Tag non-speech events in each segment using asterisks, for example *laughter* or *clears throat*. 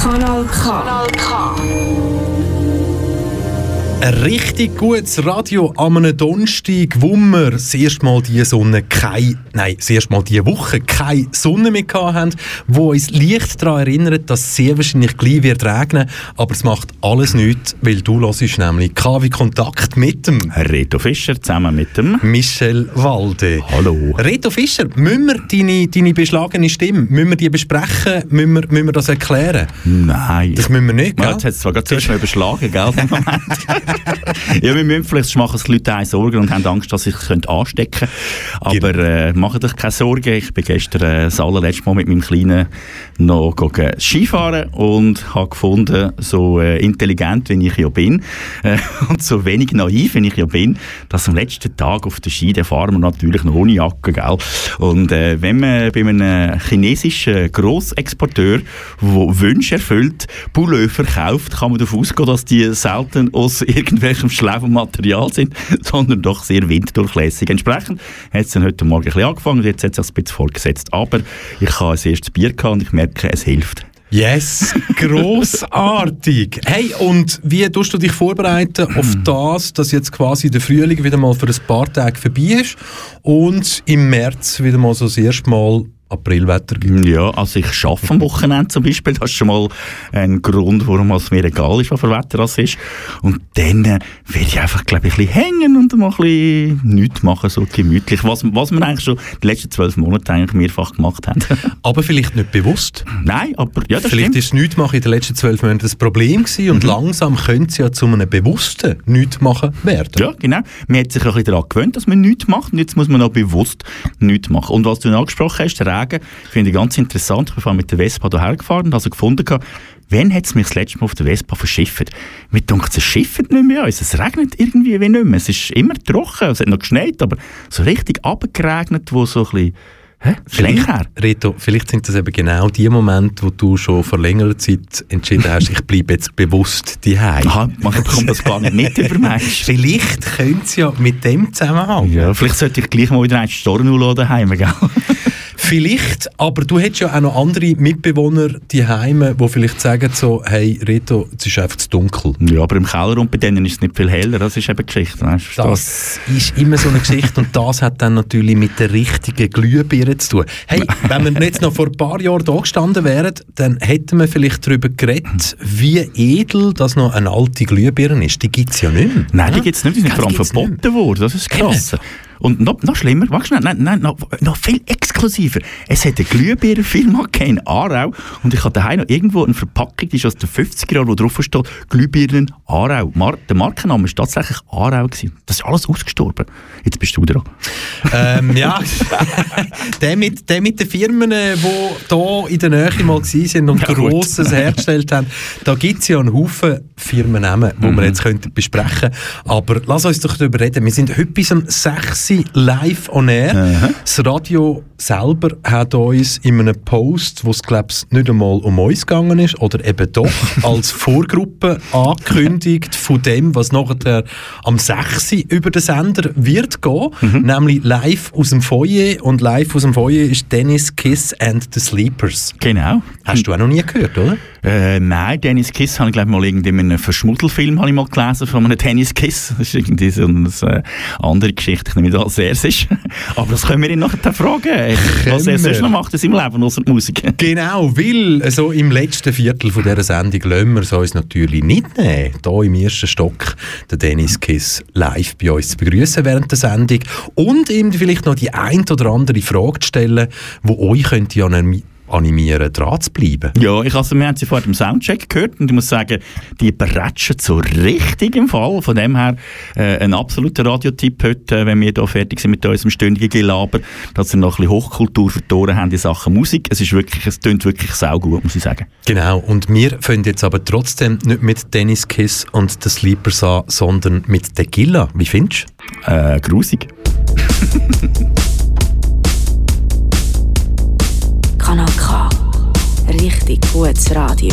Kanal K. Kanal K. Ein richtig gutes Radio am einem Donnerstag, wo wir das erste Mal diese Sonne keine, nein, das erste Mal diese Woche keine Sonne mehr haben, wo uns leicht daran erinnert, dass es sehr wahrscheinlich gleich wird regnen, aber es macht alles nichts, weil du hörst nämlich KW Kontakt mit dem Reto Fischer zusammen mit dem Michel Walde. Hallo. Reto Fischer, müssen wir deine, deine beschlagene Stimme, müssen wir die besprechen, müssen wir, müssen wir das erklären? Nein. Das müssen wir nicht, gell? Ja, jetzt hat es zwar gerade mal überschlagen, gell? *laughs* ja, wir müssen vielleicht machen sich die Leute auch Sorgen und haben Angst, dass sie sich anstecken können. Aber äh, macht euch keine Sorgen. Ich bin gestern äh, das allerletzte Mal mit meinem Kleinen noch Skifahren und habe gefunden, so äh, intelligent, wie ich ja bin äh, *laughs* und so wenig naiv, wie ich ja bin, dass am letzten Tag auf der Ski, den fahren wir natürlich noch ohne Jacke, gell? Und äh, wenn man bei einem chinesischen Grossexporteur, der Wünsche erfüllt, Pullover kauft, kann man davon ausgehen, dass die selten aus irgendwelchem schlauen Material sind, *laughs* sondern doch sehr winddurchlässig. Entsprechend hat es dann heute Morgen ein bisschen angefangen und jetzt hat es sich ein bisschen vorgesetzt. Aber ich habe ein erstes Bier gehabt und ich merke, es hilft. Yes, großartig. *laughs* Hey, und wie tust du dich vorbereiten auf das, dass jetzt quasi der Frühling wieder mal für ein paar Tage vorbei ist und im März wieder mal so das erste Mal Aprilwetter gibt? Ja, also ich arbeite am Wochenende zum Beispiel. Das ist schon mal ein Grund, warum es mir egal ist, was für Wetter das ist. Und dann äh, werde ich einfach, glaube ich, ein bisschen hängen und mal ein bisschen nichts machen, so gemütlich. Was, was wir eigentlich schon die letzten zwölf Monate eigentlich mehrfach gemacht haben. *laughs* Aber vielleicht nicht bewusst. Nein, aber ja, das Vielleicht stimmt. ist nichts machen in den letzten zwölf Monaten das Problem gewesen und langsam könnte es ja zu einem bewussten nichts machen werden. Ja, genau. Man hat sich ein bisschen daran gewöhnt, dass man nichts macht und jetzt muss man auch bewusst nichts machen. Und was du angesprochen hast, der Regen, finde ich ganz interessant. Ich bin mit der Vespa hierher gefahren und habe so gefunden, wann hat es mich das letzte Mal auf der Vespa verschifft? Mir denkt, es schifft nicht mehr uns. Es regnet irgendwie wie nicht mehr. Es ist immer trocken, es hat noch geschneit, aber so richtig abgeregnet, wo so ein bisschen... Hä? Her. Reto, vielleicht sind das eben genau die Momente, wo du schon vor längerer Zeit entschieden hast, ich bleibe jetzt bewusst daheim. Aha, man bekommt das gar nicht mit über mich. *laughs* Vielleicht könnte es ja mit dem zusammenhängen. Ja, vielleicht sollte ich gleich mal wieder einen Storno lassen daheim, gell? Vielleicht, aber du hättest ja auch noch andere Mitbewohner daheim, die vielleicht sagen so, hey Reto, es ist einfach zu dunkel. Ja, aber im Keller und bei denen ist es nicht viel heller. Das ist eben die Geschichte. Weißt, du? Das ist immer so eine Geschichte und das hat dann natürlich mit der richtigen Glühbirne zu tun. Hey, wenn wir jetzt noch vor ein paar Jahren da gestanden wären, dann hätten wir vielleicht darüber geredet, wie edel das noch eine alte Glühbirne ist. Die gibt es ja nicht mehr. Nein, die gibt es nicht. Die sind vor allem die verboten worden. Das ist krass. Und noch, noch schlimmer, warte schnell, nein, nein, noch, noch viel exklusiver. Es hat eine Glühbirnenfirma in Aarau und ich habe daheim noch irgendwo eine Verpackung, die ist aus den 50er Jahren, wo drauf steht, Glühbirnen Aarau. Mar der Markenname war tatsächlich Aarau. Gewesen. Das ist alles ausgestorben. Jetzt bist du dran. Ähm, ja, *laughs* der mit, der mit den Firmen, die hier in der Nähe mal waren und Ja. Grosses hergestellt haben, da gibt es ja einen Haufen Firmennamen, die Mhm. wir jetzt könnten besprechen Aber lass uns doch darüber reden. Wir sind heute bis um 6 Uhr live on air. Das Radio selber hat uns in einem Post, wo es glaube ich nicht einmal um uns gegangen ist, oder eben doch, *laughs* als Vorgruppe angekündigt von dem, was nachher am 6 Uhr über den Sender wird gehen, Mhm. nämlich live aus dem Foyer und live aus dem Foyer ist Dennis Kiss and the Sleepers. Genau. Hast du auch noch nie gehört, oder? Äh, nein, Dennis Kiss habe ich glaube mal irgendwie in einem Verschmuddelfilm habe ich mal gelesen von einem Dennis Kiss. Das ist irgendwie so eine äh, andere Geschichte, ich nehme nicht als er ist. *laughs* Aber das können wir ihn nachher fragen, was er sonst noch macht in seinem Leben, außer die Musik. *laughs* Genau, weil so im letzten Viertel von dieser Sendung lassen wir es uns natürlich nicht nehmen, hier im ersten Stock den Dennis Kiss live bei uns zu begrüßen während der Sendung und ihm vielleicht noch die ein oder andere Frage zu stellen, die euch könnte ja animieren, dran zu bleiben. Ja, ich also, wir haben sie vorher im Soundcheck gehört und ich muss sagen, die beratschen so richtig im Fall. Von dem her äh, ein absoluter Radiotipp heute, äh, wenn wir hier fertig sind mit unserem stündigen Gelaber, dass wir noch ein bisschen Hochkultur verloren haben in Sachen Musik. Es ist wirklich, es tönt wirklich saugut, muss ich sagen. Genau, und wir fangen jetzt aber trotzdem nicht mit Dennis Kiss und den Sleepers an, sondern mit Tequila. Wie findest du? Äh, grusig. *laughs* richtig gutes Radio.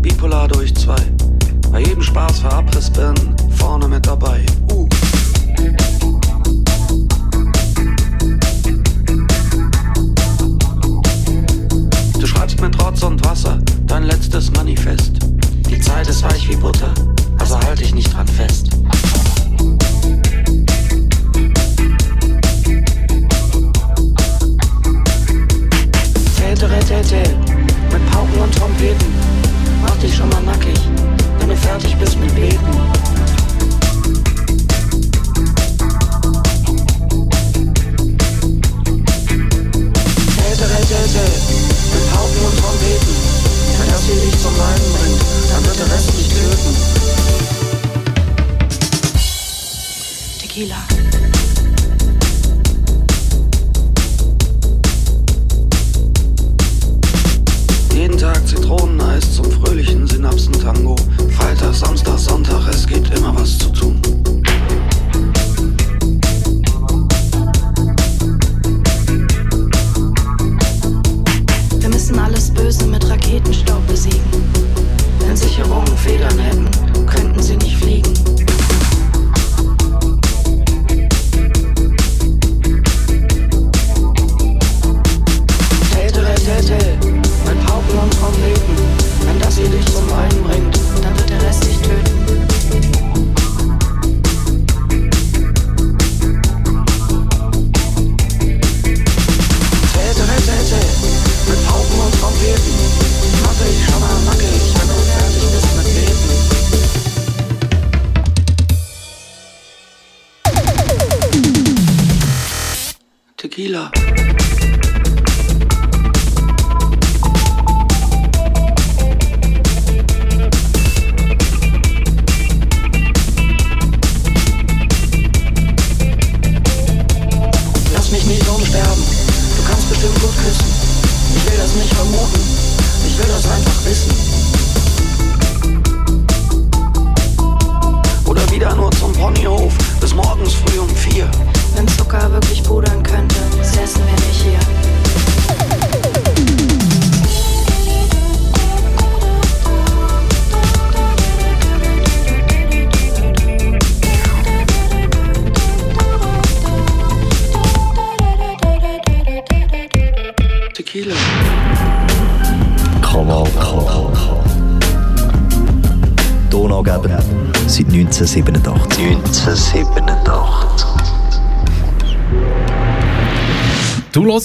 Bipolar durch zwei. Bei jedem Spaß für Abrissbirnen vorne mit dabei. Uh. Schreibst mit Rotz und Wasser dein letztes Manifest. Die Zeit ist weich wie Butter, also halt dich nicht dran fest.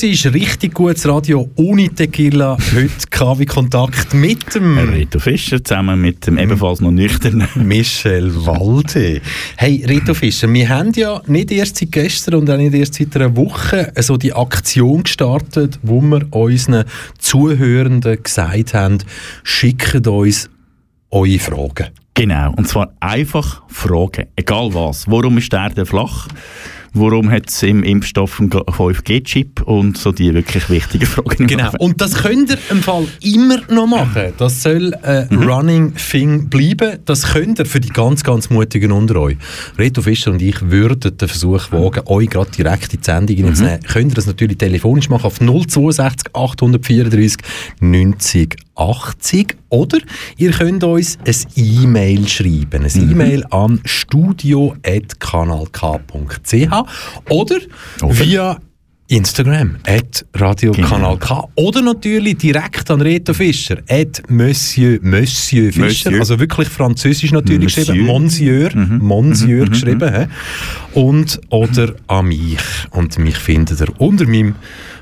Hörst richtig gutes Radio ohne Tequila. Heute KW Kontakt mit dem Reto Fischer zusammen mit dem ebenfalls noch nüchternen *laughs* Michel Walde. Hey, Reto Fischer, wir haben ja nicht erst seit gestern und auch nicht erst seit einer Woche so die Aktion gestartet, wo wir unseren Zuhörenden gesagt haben, schickt uns eure Fragen. Genau, und zwar einfach Fragen, egal was. Warum ist der Erde flach? Warum hat es im Impfstoff einen 5G-Chip? Und so die wirklich wichtigen Fragen. Genau. Und das könnt ihr im Fall immer noch machen. Das soll ein Running Thing bleiben. Das könnt ihr für die ganz, ganz Mutigen unter euch. Reto Fischer und ich würden den Versuch wagen, euch gerade direkt in die Sendung mhm. zu nehmen. Könnt ihr das natürlich telefonisch machen auf 062 834 90 80 oder? Ihr könnt uns ein E-Mail schreiben. Ein E-Mail an studio.kanalk.ch oder, via Instagram, at Radio Kanal K. Oder natürlich direkt an Reto Fischer, at Monsieur, Monsieur Fischer. Monsieur. Also wirklich französisch natürlich Monsieur. geschrieben. Monsieur, Monsieur geschrieben. hä? Und, oder an mich. Und mich findet ihr unter meinem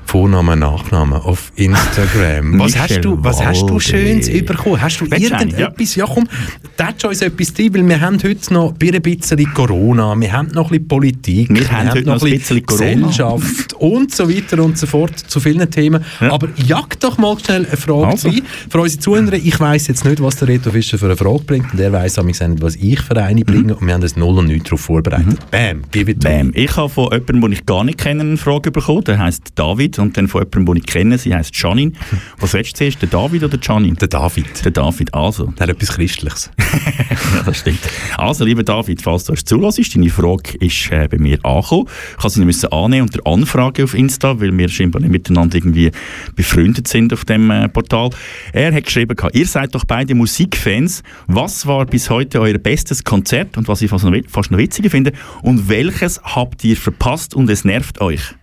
Vornamen, Nachnamen auf Instagram. *laughs* was, hast du, was hast du. Schönes bekommen? Hast du irgendetwas? Ja, komm, tätsch uns etwas drin, weil wir haben heute noch ein bisschen Corona, wir haben noch ein bisschen Politik, Wir haben heute noch ein bisschen Corona. Gesellschaft und so weiter und so fort zu vielen Themen. Ja. Aber jag doch mal schnell eine Frage Also. rein. Für unsere Zuhörer, ich weiss jetzt nicht, was der Reto Fischer für eine Frage bringt und er weiss auch nicht, was ich für eine bringe und wir haben das Null und nichts darauf vorbereitet. Bam, give it Bam. Ich habe von jemandem, den ich gar nicht kenne, eine Frage bekommen. Der heißt David. Und dann von jemandem, den ich kenne. Sie heisst Janine. *laughs* Was willst du zuerst, der David oder Janine? Der David. Der David, also. Der hat etwas Christliches. *laughs* ja, das stimmt. Also, lieber David, falls du uns zulässt, deine Frage ist äh, bei mir angekommen. Ich habe sie müssen annehmen unter Anfrage auf Insta, weil wir scheinbar nicht miteinander irgendwie befreundet sind auf dem äh, Portal. Er hat geschrieben, ihr seid doch beide Musikfans. Was war bis heute euer bestes Konzert und was ich fast noch, fast noch witziger finde? Und welches habt ihr verpasst und es nervt euch?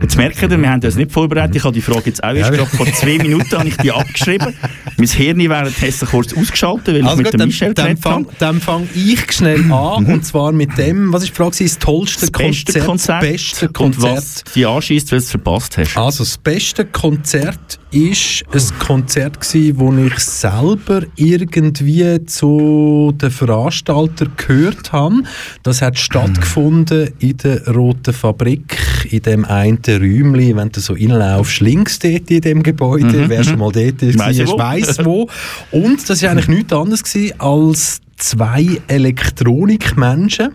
Jetzt merkt ihr, wir haben uns nicht vorbereitet. Ich habe die Frage jetzt auch erst Ja, gerade vor zwei Minuten habe ich die abgeschrieben. *laughs* mein Hirn währenddessen kurz ausgeschaltet, weil ich Also mit gut, dem dann, Michel dann fange habe. dann fang ich schnell an. Und zwar mit dem, was ist die Frage? Das tollste Das beste Konzert. Konzert, Das beste und Konzert. was dich anschießt, weil du es verpasst hast. Also das beste Konzert ist ein Konzert gsi, wo ich selber irgendwie zu den Veranstalter gehört habe. Das hat stattgefunden in der Roten Fabrik, in dem einen Räumli, wenn du so reinlaufst, links dort in dem Gebäude, wer schon mal dort ist, Weiss ich wo. weiss wo. Und das war eigentlich nichts anderes gewesen als zwei Elektronikmenschen,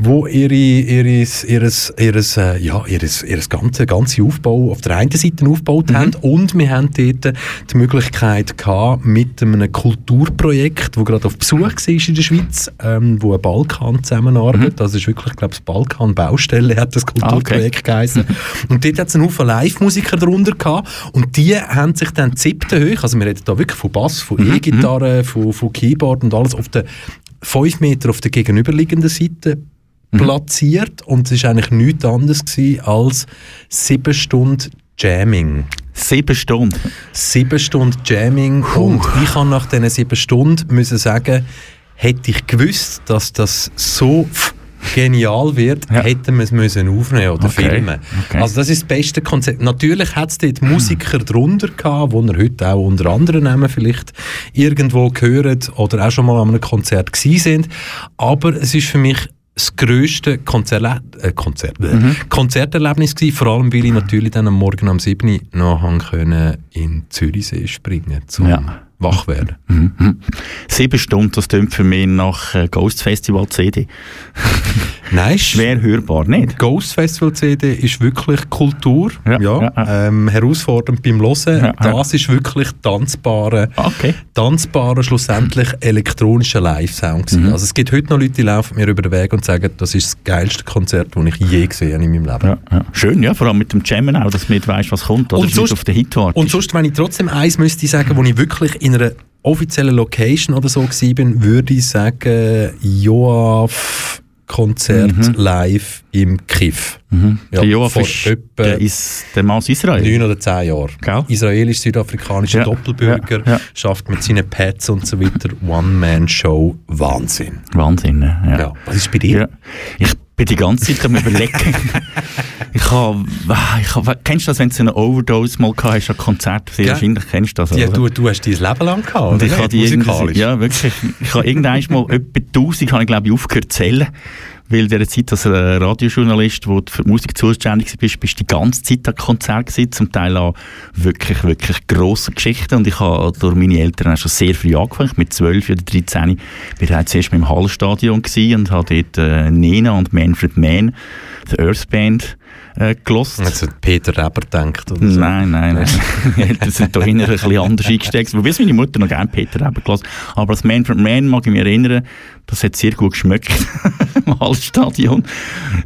wo ihre, ihres, ihres, ihres, äh, ja, ihres, ihres ganze, ganze Aufbau auf der einen Seite aufgebaut haben und wir haben dort die Möglichkeit gehabt, mit einem Kulturprojekt, wo gerade auf Besuch war in der Schweiz, ähm, wo ein Balkan zusammenarbeitet, das ist wirklich, glaube ich, das Balkan Baustelle hat das Kulturprojekt geheißen. *laughs* Und dort hat es einen Haufen Live-Musiker drunter gehabt und die haben sich dann siebten hoch, also wir reden da wirklich von Bass, von E-Gitarre, von, von Keyboard und alles auf der fünf Meter auf der gegenüberliegenden Seite platziert und es war eigentlich nichts anderes gewesen als sieben Stunden Jamming. Sieben Stunden. Sieben Stunden Jamming und ich habe nach diesen sieben Stunden müssen sagen, hätte ich gewusst, dass das so genial wird, Ja. hätten wir es müssen aufnehmen oder Okay, filmen. okay. Also das ist das beste Konzept. Natürlich hat es dort Musiker drunter gehabt, die ihr heute auch unter anderem Namen vielleicht irgendwo gehört oder auch schon mal an einem Konzert gewesen sind. Aber es ist für mich das grösste Konzerle äh, Konzert Mhm. Konzerterlebnis gewesen, vor allem weil ich natürlich dann am Morgen am 7. Uhr noch können in Zürichsee springen zum Ja. Wach werden. Mhm. Sieben Stunden, das klingt für mich nach äh, Ghost Festival CD. *laughs* Nein, Schwer hörbar, nicht? Ghost Festival CD ist wirklich Kultur, Ja, ja, ja. Ähm, herausfordernd beim Hören. Das ist wirklich tanzbare, Okay. tanzbarer, schlussendlich elektronischer Live-Sound. Mhm. Also es gibt heute noch Leute, die laufen mir über den Weg und sagen, das ist das geilste Konzert, das ich je gesehen habe in meinem Leben. Schön, ja, vor allem mit dem Jammen auch, dass du nicht weißt, was kommt, oder Und sonst- auf den Hit wartest. Und sonst, wenn ich trotzdem eins müsste sagen, wo ich wirklich in einer offiziellen Location oder so gewesen bin, würde ich sagen, Joaf Konzert live im Kiff. mhm. Ja, der Joaf ist, der ist der Mann aus Israel. neun oder zehn Jahren. Gell? Israelisch-südafrikanischer Ja, Doppelbürger, ja, ja. schafft mit seinen Pads und so weiter One-Man-Show. Wahnsinn. Wahnsinn, ne? ja. Ja. Was ist bei dir? Ich bin die ganze Zeit am überlegen. *laughs* ich habe, ich hab, kennst du das, wenn du eine Overdose mal gehabt hast an Konzert? Sehr Ja. wahrscheinlich kennst du das. Ja, du, du hast dein Leben lang gehabt, Und ich habe die ja wirklich, ich habe irgendwann mal *laughs* etwa 1000 habe ich glaube ich aufgehört zu zählen, weil in dieser Zeit als Radiojournalist, wo du für die Musik zuständig bist, bist du die ganze Zeit an Konzert gewesen, zum Teil auch wirklich, wirklich grosse Geschichten und ich habe durch meine Eltern auch schon sehr früh angefangen, mit 12 oder 13 bin ich zuerst mit dem Hallstadion und habe dort äh, Nena und Manfred Mann, die Earth Band, äh, gelost. Jetzt hat Peter Reber denkt oder so. Nein, nein, nein. Eltern sind da hinten ein bisschen anders eingestiegen. Wobei es meine Mutter noch gerne Peter haben gelassen. Aber als Man for Man mag ich mich erinnern, das hat sehr gut geschmeckt *laughs* im Hallstadion.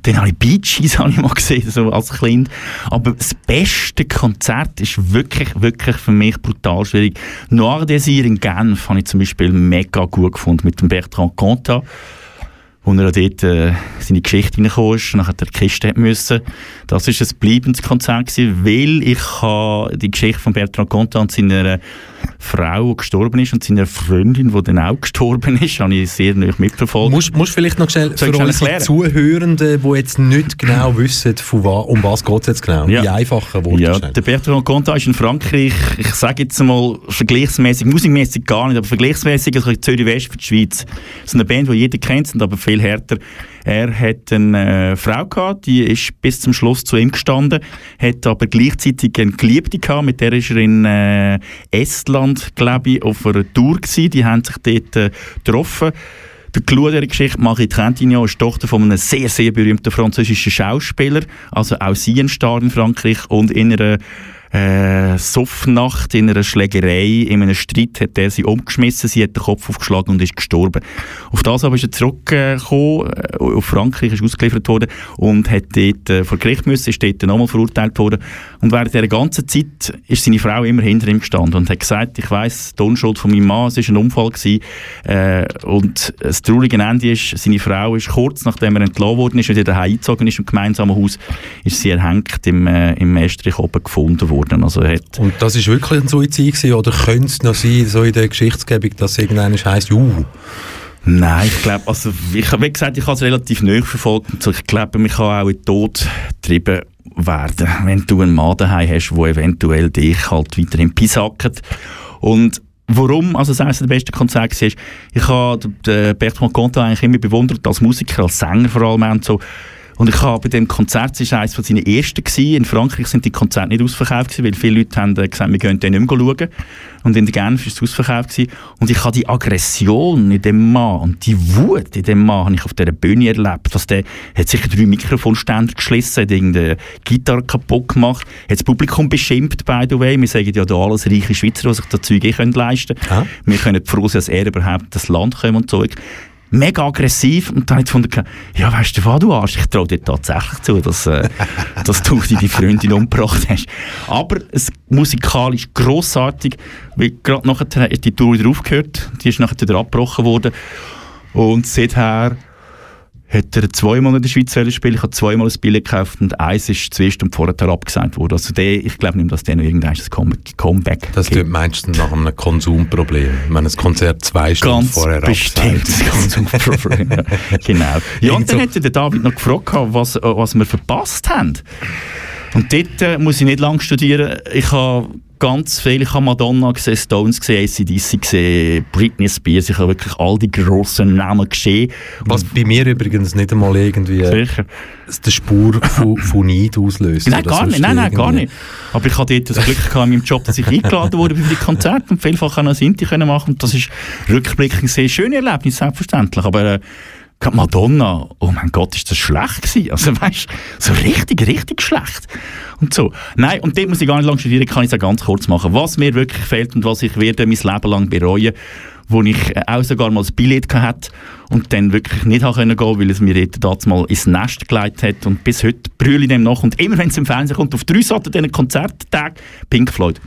Dann habe ich Bee Gees habe ich mal gesehen, so als Kind. Aber das beste Konzert ist wirklich, wirklich für mich brutal schwierig. Noir Désir in Genf habe ich zum Beispiel mega gut gefunden mit dem Bertrand Cantat wo er dort äh, seine Geschichte reingekommen ist, nachher der Kiste müssen. Das war ein bleibendes Konzert gewesen, weil ich die Geschichte von Bertrand Contant und seiner Frau, die gestorben ist, und seiner Freundin, die dann auch gestorben ist, habe ich sehr nah mitverfolgt. Musst, musst vielleicht noch schnell Soll für unsere? Zuhörenden, die jetzt nicht genau wissen, von wa um was geht es jetzt genau, Ja. die einfachen Worte Ja, der Bertrand Contant ist in Frankreich, ich sage jetzt mal vergleichsmäßig, musikmäßig gar nicht, aber vergleichsmäßig also Zürich West für die Schweiz. Das ist eine Band, die jeder kennt, sind aber viel härter. Er hat eine äh, Frau gehabt, die ist bis zum Schluss zu ihm gestanden, hat aber gleichzeitig eine Geliebte gehabt, mit der ist er in äh, Estland, glaube ich, auf einer Tour gewesen. Die haben sich dort äh, getroffen. Der Clou dieser Geschichte, Marie Trintignant, ist Tochter von einem sehr, sehr berühmten französischen Schauspieler. Also auch sie ein Star in Frankreich und in einer äh, Suffnacht in einer Schlägerei, in einem Streit hat er sie umgeschmissen, sie hat den Kopf aufgeschlagen und ist gestorben. Auf das aber ist er zurückgekommen, äh, auf Frankreich ist ausgeliefert worden und hat dort äh, vor Gericht müssen, ist dort nochmal verurteilt worden. Und während dieser ganzen Zeit ist seine Frau immer hinter ihm gestanden und hat gesagt, ich weiss, die Unschuld von meinem Mann, es war ein Unfall gewesen, äh, und das traurige Ende ist, seine Frau ist kurz nachdem er entlassen worden ist und wieder eingezogen ist im gemeinsamen Haus, ist sie erhängt im, äh, im Estrich oben gefunden worden. Also er hat Und das ist wirklich ein Suizid gewesen, oder könnte es noch sein, so in der Geschichtsgebung, dass irgendeiner heisst, juhu, Nein, ich glaube, also, ich, wie gesagt, ich habe es relativ neu verfolgt und so, ich glaube, man kann auch in den Tod getrieben werden, wenn du einen Mann daheim hast, der eventuell dich halt weiterhin pisackt. Und warum, also das eines der besten Konzerte war, ich habe Bertrand Cantat eigentlich immer bewundert, als Musiker, als Sänger vor allem so. Und ich habe bei dem Konzert, es war eines von seinen ersten gewesen. In Frankreich sind die Konzerte nicht ausverkauft gewesen, weil viele Leute haben äh, gesagt, wir gehen den nicht mehr schauen. Und in Genf war es ausverkauft gewesen. Und ich habe die Aggression in dem Mann und die Wut in dem Mann habe ich auf dieser Bühne erlebt. Dass der hat sicher drei Mikrofonständer geschlossen, hat irgendeine Gitarre kaputt gemacht, hat das Publikum beschimpft, by the way. Wir sagen ja da alles reiche Schweizer, die sich das Zeug eh können leisten Ah. Wir können froh sein, dass er überhaupt das Land kommt und Zeug. Mega aggressiv. Und dann habe ich gefunden, ja weißt du was, du Arsch, ich traue dir tatsächlich zu, dass, äh, *laughs* dass du deine Freundin umgebracht hast. Aber es musikalisch grossartig, weil gerade nachher ist die Tour wieder aufgehört, die ist nachher wieder abgebrochen worden. Und seither hat er zweimal in der Schweiz spielen. Ich habe zweimal ein Billett gekauft und eins ist zuerst und vorher abgesagt worden. Also der, ich glaube nicht, dass der noch irgendein Come Comeback das tut meistens nach einem Konsumproblem, wenn ein Konzert zwei Stunden Ganz vorher bestimmt. abgesagt Ganz Problem. ja. *laughs* Genau. Ja, und dann so- hätte der David noch gefragt, was, äh, was wir verpasst haben. Und dort äh, muss ich nicht lange studieren. Ich habe ganz viel, ich habe Madonna gesehen, Stones gesehen, ACDC gesehen, Britney Spears, ich habe wirklich all die grossen Namen gesehen. Was bei mir übrigens nicht einmal irgendwie Sicher. die Spur von, von Neid auslöst. Nein, gar nicht. Nein, nein, gar nicht. Aber ich hatte dort das Glück gehabt in meinem Job, dass ich eingeladen wurde für die Konzerte und vielfach auch noch Sinti machen. Und das ist rückblickend ein sehr schönes Erlebnis, selbstverständlich. Aber äh, gerade Madonna, oh mein Gott, ist das schlecht gewesen. Also weißt, so richtig, richtig schlecht. Und so. Nein, und dort muss ich gar nicht lange studieren, kann ich es auch ganz kurz machen. Was mir wirklich fehlt und was ich werde mein Leben lang bereuen, wo ich äh, auch sogar mal ein Billett hatte und dann wirklich nicht habe können gehen, weil es mir dort mal ins Nest gelegt hat und bis heute brülle ich dem nach und immer wenn es im Fernsehen kommt, auf drei Seiten diesen Konzerttagen, Pink Floyd.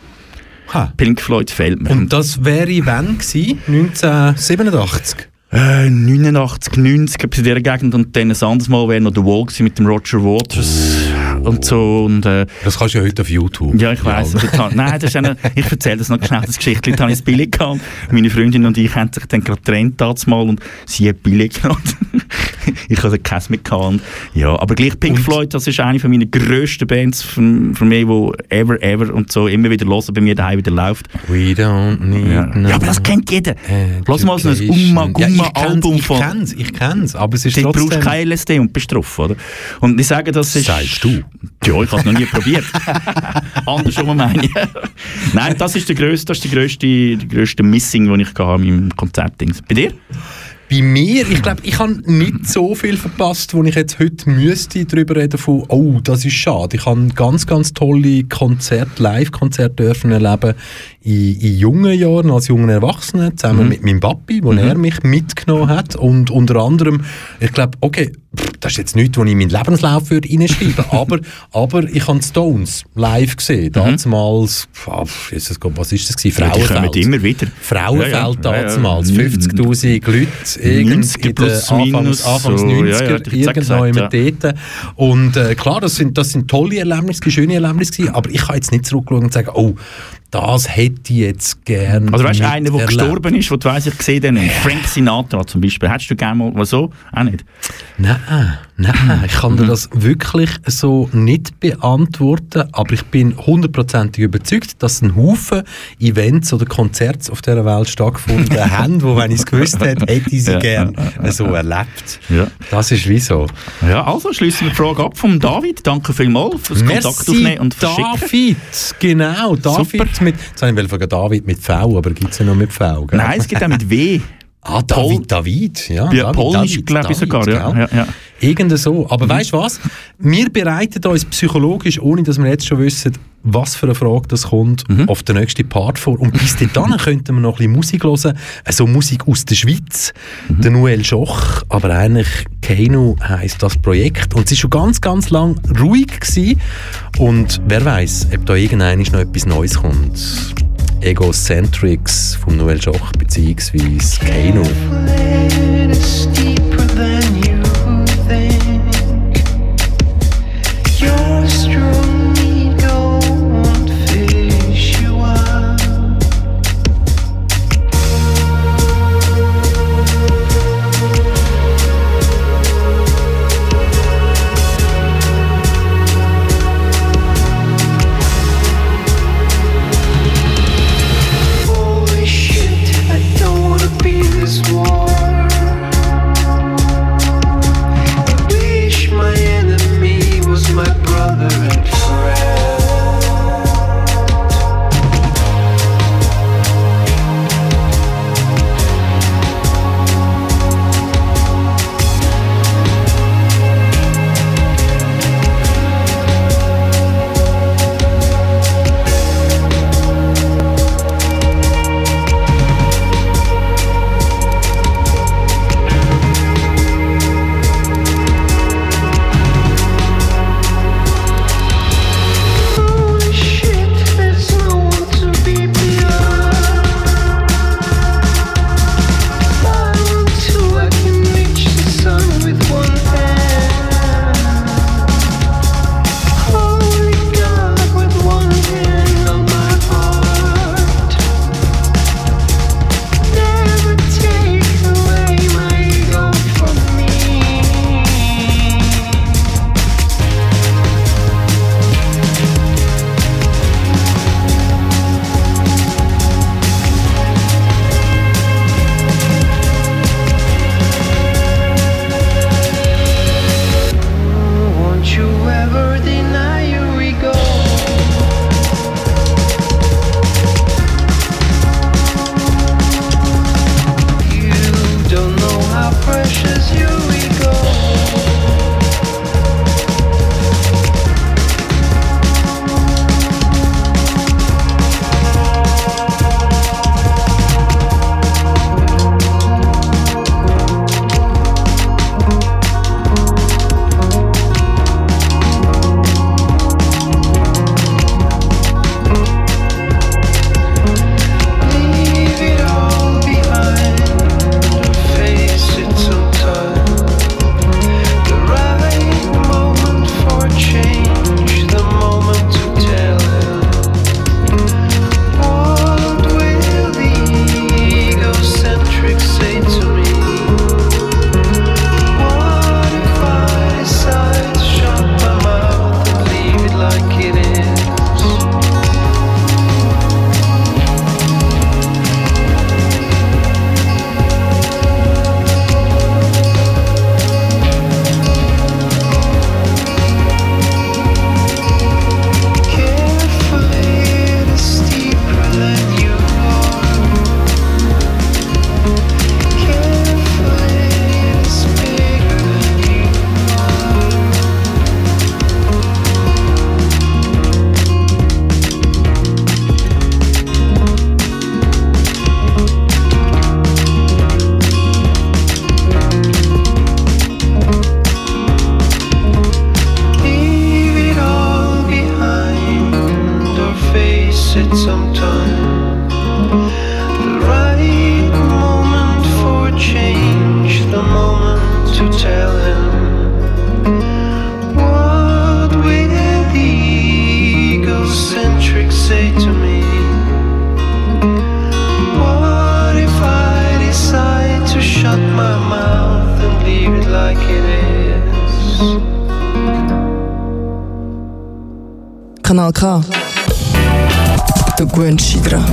Ha. Pink Floyd fehlt mir. Und das wäre wann gewesen? 1987? Äh, 89, 90, etwas in dieser Gegend und dann ein anderes Mal wäre noch The Wall mit dem Roger Waters und so und äh, Das kannst du ja heute auf YouTube. ja, ich aber dort- Nein, das ist eine, *laughs* ich erzähle das noch schnell, das Geschichte. Da habe ich Billett gehabt. Meine Freundin und ich haben sich dann gerade getrennt damals mal und sie hat Billett gehabt. *laughs* ich hatte keins mehr gehabt. Und Ja, aber gleich Pink Floyd, das ist eine von meinen grössten Bands von, von mir, wo ever, ever und so immer wieder hören, bei mir daheim wieder läuft. We don't need Ja, no ja aber das kennt jeder. Lass mal so ein Umma. Gumma ja, Album ich von. kenn's, ich kenn's, aber es ist Du brauchst trotzdem... kein LSD und bist drauf, oder? Und ich sage, das ist... Sagst du? Ja, ich habe es noch nie probiert. *laughs* Andersrum meine ich. Nein, das ist der grösste, das ist die grösste, die grösste Missing, die ich hatte in meinem Konzertdings. Bei dir? Bei mir, ich glaube, ich habe nicht so viel verpasst, wo ich jetzt heute müsste darüber reden von, oh, das ist schade. Ich habe ganz, ganz tolle Konzerte, Live-Konzerte dürfen erleben in, in jungen Jahren, als junger Erwachsener, zusammen mit meinem Papi, wo er mich mitgenommen hat und unter anderem, ich glaube, okay, das ist jetzt nichts, wo ich in meinen Lebenslauf würde reinschreiben *laughs* aber, aber ich habe die Stones live gesehen, damals, pff, Jesus Gott, was ist das gewesen? Ja, Frauenfeld. immer wieder. Frauenfeld Ja, ja. damals, Ja, ja. 50'000 Leute, irgend 90er in den Anfangs, Anfangs so, 90er, ja, ja, irgendwo immer dort. Und äh, klar, das sind, das sind tolle Erlebnisse, schöne Erlebnisse gewesen, aber ich kann jetzt nicht zurückschauen und sagen, oh, das hätte ich jetzt gerne Also weißt du, einer, der gestorben ist, wo du weißt, ich sehe den, Frank Sinatra zum Beispiel. Hättest du gerne mal, so? Auch nicht. Nein, nein, ich kann dir das wirklich so nicht beantworten, aber ich bin hundertprozentig überzeugt, dass ein Haufen Events oder Konzerte auf dieser Welt stattgefunden *laughs* haben, wo, wenn ich es gewusst hätte, hätte ich sie Ja, gern ja, *laughs* so erlebt. Ja. Das ist wieso. Ja, also schließen wir die Frage ab vom David. Danke vielmals fürs Kontakt aufnehmen und verschicken. David, genau, David Super. mit, jetzt habe ich David mit V, aber gibt es ja noch mit V, gell? Nein, es gibt auch mit W. Ah, Pol- David, David, ja. Ja, David, Polnisch, David, glaube ich David, sogar. Ja, ja, ja. Irgend so. Aber weißt du was? Wir bereiten uns psychologisch, ohne dass wir jetzt schon wissen, was für eine Frage das kommt, auf den nächsten Part vor. Und bis *laughs* dahin könnten wir noch ein bisschen Musik hören. Also Musik aus der Schweiz. Der Noel Schoch, aber eigentlich Keino heisst das Projekt. Und es ist schon ganz, ganz lang ruhig gewesen. Und wer weiß, ob da irgendwann noch etwas Neues kommt. Egocentrics von Noel Schoch beziehungsweise Keino. Kanal K. Du gewöhnst dich dran.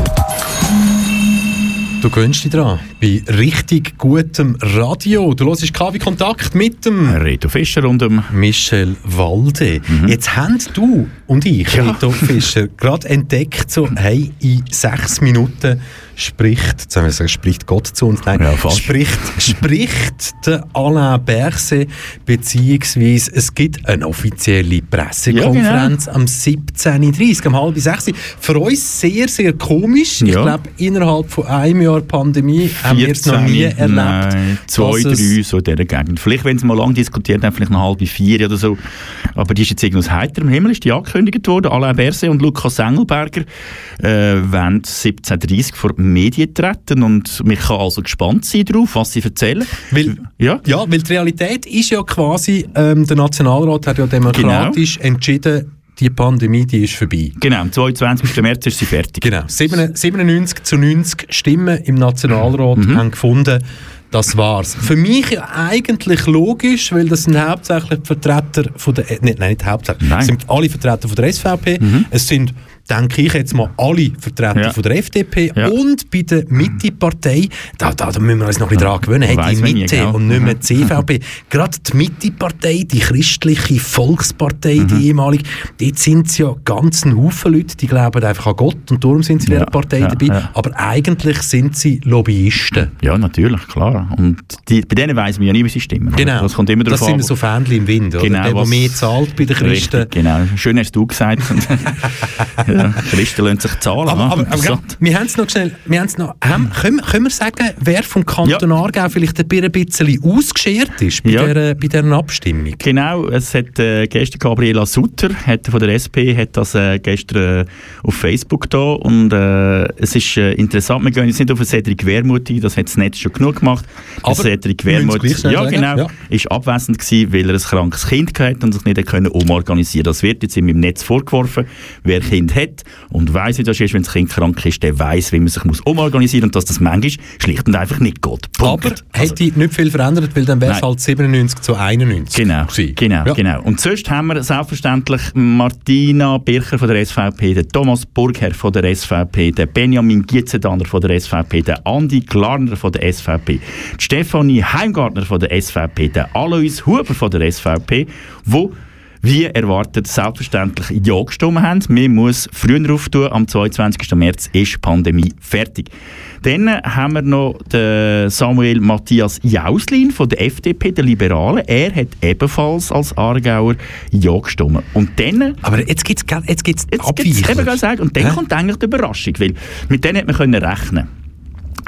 Du gönnst dich dran. Bei richtig gutem Radio. Du hörst KW Kontakt mit dem Reto Fischer und dem Michel Walde. Jetzt haben du und ich, Ja. Reto Fischer, *laughs* gerade entdeckt, so, hey, in sechs Minuten spricht, jetzt haben wir gesagt, spricht Gott zu uns, nein, Ja, spricht, spricht der Alain Berset, beziehungsweise es gibt eine offizielle Pressekonferenz am 17.30 um halb sechs. Für uns sehr, sehr komisch. Ich Ja. glaube, innerhalb von einem Jahr Pandemie haben wir es noch nie 14, erlebt. Nein, zwei, drei, so in dieser Gegend. Vielleicht, wenn sie mal lang diskutiert haben, vielleicht eine halbe vier oder so. Aber die ist jetzt irgendwie aus heiterem Himmel ist die angekündigt worden. Alain Berset und Lukas Engelberger äh, wollen 17.30 vor die Medien treten und man kann also gespannt sein darauf, was sie erzählen. Weil, Ja? ja, weil die Realität ist ja quasi, ähm, der Nationalrat hat ja demokratisch entschieden, die Pandemie, die ist vorbei. Genau, am 22. März ist sie fertig. Genau. 7 97 zu 90 Stimmen im Nationalrat Mhm. haben gefunden, das war's. Für mich eigentlich logisch, weil das sind hauptsächlich Vertreter von der, nicht, nein, nicht hauptsächlich, Nein. sind alle Vertreter von der SVP, es sind, denke ich jetzt mal, alle Vertreter Ja. von der FDP Ja. und bei der Mitte-Partei, da, da, da müssen wir uns noch ein bisschen dran gewöhnen, hey, die Mitte gell? und nicht mehr die CVP. Gerade die Mitte-Partei, die christliche Volkspartei, Mhm. die ehemalige, dort sind es ja ganz ein Haufen Leute, die glauben einfach an Gott und darum sind sie in dieser Partei dabei. Aber eigentlich sind sie Lobbyisten. Ja, natürlich, klar. Und die, bei denen weiss man ja nie, wie sie stimmen. Genau. Das kommt immer das sind so Fähnchen im Wind, oder? Genau, der, der was- mehr zahlt bei den Christen. Richtig, genau. Schön hast du gesagt. *laughs* *laughs* ja, Christen lassen sich zahlen. Aber, aber, aber interessant. wir haben es noch schnell, wir haben's noch, haben, können, können wir sagen, wer vom Kanton Ja. Aargau vielleicht ein bisschen ausgeschert ist bei, Ja. dieser, bei dieser Abstimmung? Genau, es hat äh, gestern Gabriela Sutter hat von der SP hat das äh, gestern äh, auf Facebook da und äh, es ist äh, interessant, wir gehen jetzt nicht auf Cedric Wermuth ein, das hat das Netz schon genug gemacht. Der Aber Cedric Wermuth, ja genau, ja. ist abwesend gewesen, weil er ein krankes Kind gehabt und sich nicht können umorganisieren. Das wird jetzt ihm im Netz vorgeworfen. Wer Kind hat und weiss, wie das ist, wenn das Kind krank ist, der weiss, wie man sich muss umorganisieren und dass das manchmal schlicht und einfach nicht geht. Punkt. Aber Also- hätte nicht viel verändert, weil dann wäre es halt 97 zu 91 Genau, gewesen. genau, Ja. genau. Und sonst haben wir selbstverständlich Martina Bircher von der SVP, den Thomas Burgherr von der SVP, den Benjamin Gietzendaner von der SVP, den Andi Glarner von der SVP, die Stefanie Heimgartner von der SVP, den Alois Huber von der SVP, wo wie erwartet, selbstverständlich Ja gestimmt haben. Man muss früher auftun, am 22. März ist die Pandemie fertig. Dann haben wir noch den Samuel Matthias Jauslin von der FDP, der Liberalen. Er hat ebenfalls als Aargauer Ja gestimmt. Und dann Aber jetzt gibt es jetzt gibt's Jetzt gibt's Abweichler. eben gesagt, und dann Hä? kommt eigentlich die Überraschung, weil mit denen hat man können rechnen.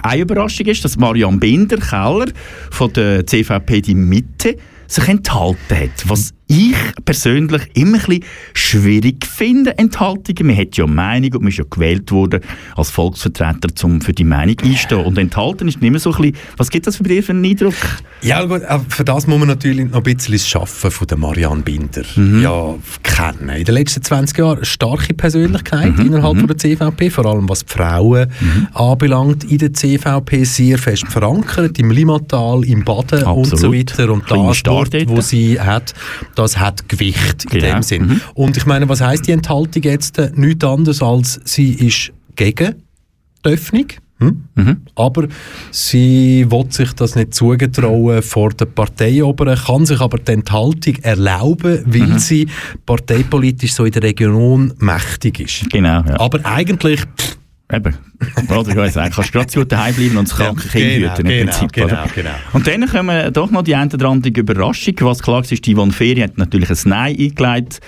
Eine Überraschung ist, dass Marian Binder, Keller von der CVP Die Mitte, sich enthalten hat. Was ich persönlich immer ein bisschen schwierig finde, Enthaltungen. Man hat ja eine Meinung und man ist ja gewählt worden als Volksvertreter, um für die Meinung einzustehen. Und enthalten ist nicht mehr so ein bisschen, was gibt das für dir für einen Eindruck? Ja, gut, aber für das muss man natürlich noch ein bisschen das Schaffen von der Marianne Binder Mhm. ja, kennen. In den letzten 20 Jahren eine starke Persönlichkeit Mhm. innerhalb von der CVP, vor allem was die Frauen anbelangt in der CVP, sehr fest verankert, im Limmatal, im Baden und so Absolut. weiter. Und Kleiner das dort. wo sie hat, das hat Gewicht in Genau. dem Sinn. Mhm. Und ich meine, was heißt die Enthaltung jetzt? Äh, Nichts anderes als sie ist gegen die Öffnung. Hm? Mhm. Aber sie will sich das nicht zugetrauen vor der Parteioberen, kann sich aber die Enthaltung erlauben, weil Mhm. sie parteipolitisch so in der Region mächtig ist. Genau, ja. Aber eigentlich, pff, Eben. Oder ich weiß, kannst du gerade zu daheim bleiben und das kranke Ja, Kind genau, hüten. im genau, Prinzip, genau, genau. Und dann kommen doch noch die eine oder andere Überraschung. Was klar ist, die Yvonne Ferry hat natürlich ein Nein eingeleitet.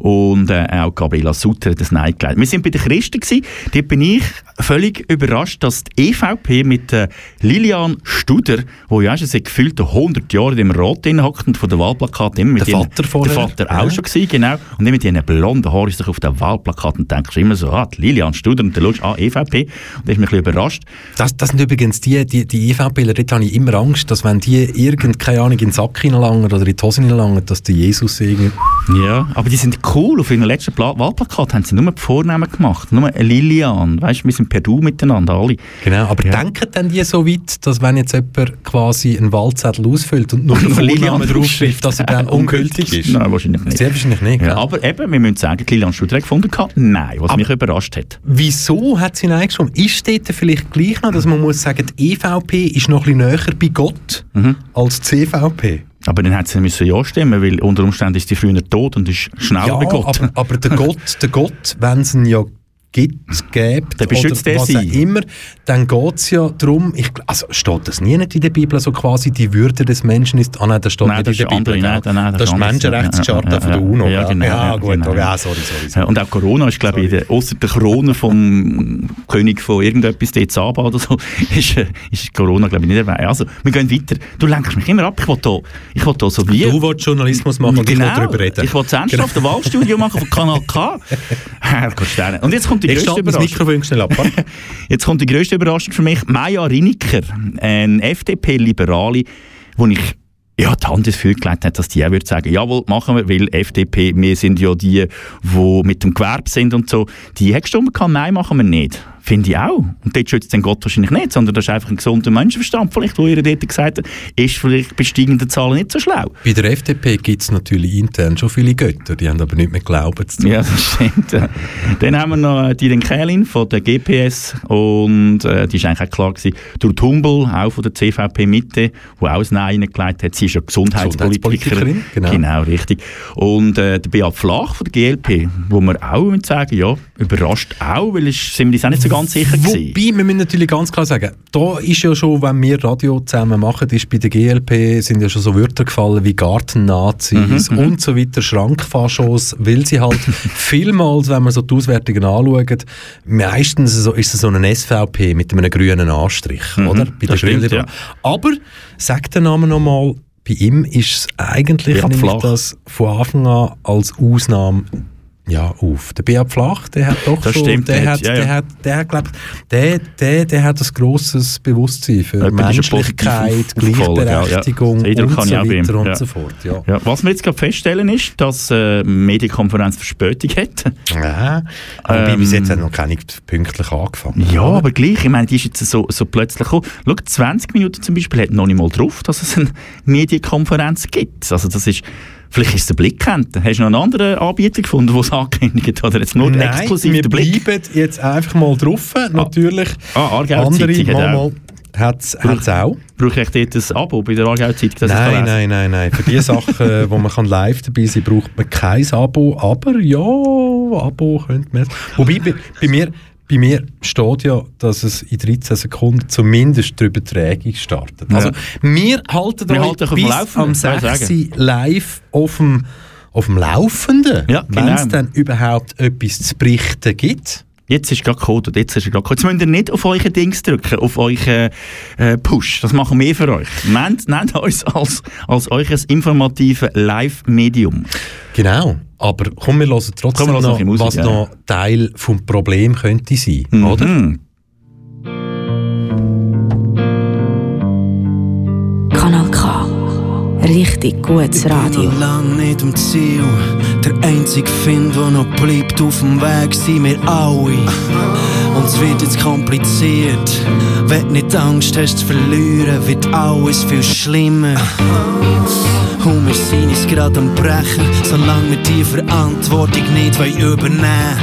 Und äh, auch Gabriela Sutter hat ein Nein eingeleitet. Wir sind bei den Christen gewesen. Dort bin ich völlig überrascht, dass die EVP mit äh, Lilian Studer, wo ja schon seit gefühlten 100 Jahren im drin hockt und von der Wahlplakat immer mit Der ihren- Vater vorher. Der Vater auch Ja. schon gewesen, genau. Und dann mit ihren blonden Haaren ist sich auf den Wahlplakat und denkst immer so, ah, die Lilian Studer und dann schaust du, ah, EVP. Und dann ist mich ein bisschen überrascht. das, das sind übrigens die, die, die EVPler, dort habe ich immer Angst, dass wenn die irgend, keine Ahnung, in den Sack hineinlangen oder in die Hose hineinlangen, dass der Jesus irgendwie... Ja, aber die sind cool. Auf ihrem letzten Pla Wahlplakat haben sie nur die Vornamen gemacht. Nur Lilian. Weißt du, wir sind per Du miteinander, alle. Genau, aber Ja. denken denn die so weit, dass wenn jetzt jemand quasi einen Wahlzettel ausfüllt und nur *laughs* der Lilian draufschreibt, dass er dann ungültig ist? Nein, wahrscheinlich nicht. Sehr wahrscheinlich nicht. Ja, aber eben, wir müssen sagen, Lilian Studer hat gefunden, gehabt. nein, was mich überrascht hat. Wieso hat sie Nein gestimmt? Ist dort vielleicht gleich noch, dass man muss sagen, die EVP ist noch ein bisschen näher bei Gott Mhm. als die CVP? Aber dann hat sie müssen ja stimmen, weil unter Umständen ist sie früher tot und ist schneller ja, bei Gott. aber, aber der *laughs* Gott, der Gott, wenn sie ihn ja gibt, gibt Dann beschützt oder er was sie. auch immer, dann geht es ja darum, ich, also steht das nie nicht in der Bibel, so quasi die Würde des Menschen ist, ah nein, das steht Nein, nicht das in der ist andere, Bibel. nein, nein, das das ist die. Menschenrechtscharta Ja, von der UNO. ja, genau, ja gut, genau. ja, sorry, sorry. sorry. Ja, und auch Corona ist, glaube ich, der- ausser der Krone vom König von irgendetwas, der Zaba oder so, *laughs* ist, äh, ist Corona, glaube ich, nicht erwähnt. Also, wir gehen weiter. Du lenkst mich immer ab. Ich will da, ich will da so wie... Du willst Journalismus machen und ich will darüber reden. Ich will das ernsthaft ein Wahlstudio machen von Kanal K. *laughs* Herrgott, Sterne. Und jetzt kommt die Ich grösste Überraschung. Schnell ab. *laughs* Jetzt kommt die grösste Überraschung für mich. Maja Riniker, eine FDP-Liberale, wo ich ja, die Hand ins Feuer gelegt hat, dass die auch würde sagen, jawohl, machen wir, weil FDP, wir sind ja die, die mit dem Gewerbe sind und so. Die hat gestimmt, kann, nein, machen wir nicht. Finde ich auch. Und dort schützt den Gott wahrscheinlich nicht, sondern das ist einfach ein gesunder Menschenverstand, vielleicht, wo ihr dort gesagt hat, ist vielleicht bei steigenden Zahlen nicht so schlau. Bei der FDP gibt es natürlich intern schon viele Götter, die haben aber nicht mehr Glauben zu tun. Ja, das stimmt. Dann haben wir noch die den Kählin von der GPS und äh, die ist eigentlich auch klar gewesen. Durch Humbel, auch von der CVP Mitte, wo auch ein Nein reingelegt hat. Sie ist ja Gesundheitspolitikerin. Gesundheitspolitikerin, genau. richtig. Und äh, der Beat Flach von der GLP, wo wir auch sagen, ja, überrascht auch, weil es sind wir uns auch nicht so ganz sicher gewesen. Wobei, wir müssen natürlich ganz klar sagen, da ist ja schon, wenn wir Radio zusammen machen, ist bei der GLP sind ja schon so Wörter gefallen wie Gartennazis Mhm, und so weiter, Schrankfaschos, weil sie halt *laughs* vielmals, wenn man so die Auswertungen anschaut, meistens so, ist es so eine SVP mit einem grünen Anstrich, oder? Bei Mhm, das stimmt, Grünliberalen. Aber, sag den Namen nochmal, bei ihm ist es eigentlich das von Anfang an als Ausnahme ja, auf. Der Beat Flach, der hat doch Das schon, stimmt, der, hat, hat- ja, der ja. hat, der hat, glaub, der, der, der hat ein grosses Bewusstsein für ja Menschlichkeit, Gleichberechtigung ja. Und so weiter und ja. so fort. Ja. Ja, was wir jetzt gerade feststellen ist, dass äh, die Medienkonferenz Verspätung hat. Ja. Wobei Ähm, bis jetzt hat noch keine pünktlich angefangen. Ja, aber gleich. Ich meine, die ist jetzt so, so plötzlich gekommen. Schau, 20 Minuten zum Beispiel hat noch nicht mal drauf, dass es eine Medienkonferenz gibt. Also das ist, vielleicht ist es ein Blickhändler. Hast du noch einen anderen Anbieter gefunden, der es angekündigt hat? Oder jetzt nur Nein, exklusiv wir der Blick? bleiben jetzt einfach mal drauf. Natürlich. Ah, Aargauer Andere mal hat es auch. Brauche ich dort ein Abo bei der Aargauer Zeitung, dass Nein, nein, nein, nein. Für die *laughs* Sachen, wo man kann live dabei sein kann, braucht man kein Abo. Aber ja, Abo könnte man. Wobei, bei, bei, mir, bei mir steht ja, dass es in 13 Sekunden zumindest die Übertragung startet. Also, wir halten Wir halten euch auf dem bis Laufenden, am soll ich 6. Uhr live auf dem, auf dem Laufenden, Ja, wenn genau. es dann überhaupt etwas zu berichten gibt. Jetzt ist gerade Code, jetzt ist gerade. Jetzt müsst ihr nicht auf eure Dings drücken, auf euren äh, Push. Das machen wir für euch. Nehmt, nehmt uns als, als euch informatives Live-Medium. Genau. Aber komm, wir hören trotzdem Komm, wir noch, noch Musik, was ja. noch Teil vom Problem könnte sein, oder? Mhm. Kanal Richtig gutes Radio. noch lang nicht am Ziel. Der einzige Find, der noch bleibt auf dem Weg, sind wir alle. Und es wird jetzt kompliziert. Wenn du nicht Angst hast zu verlieren, wird alles viel schlimmer. Wir sind uns gerade am Brechen, solange wir die Verantwortung nicht übernehmen.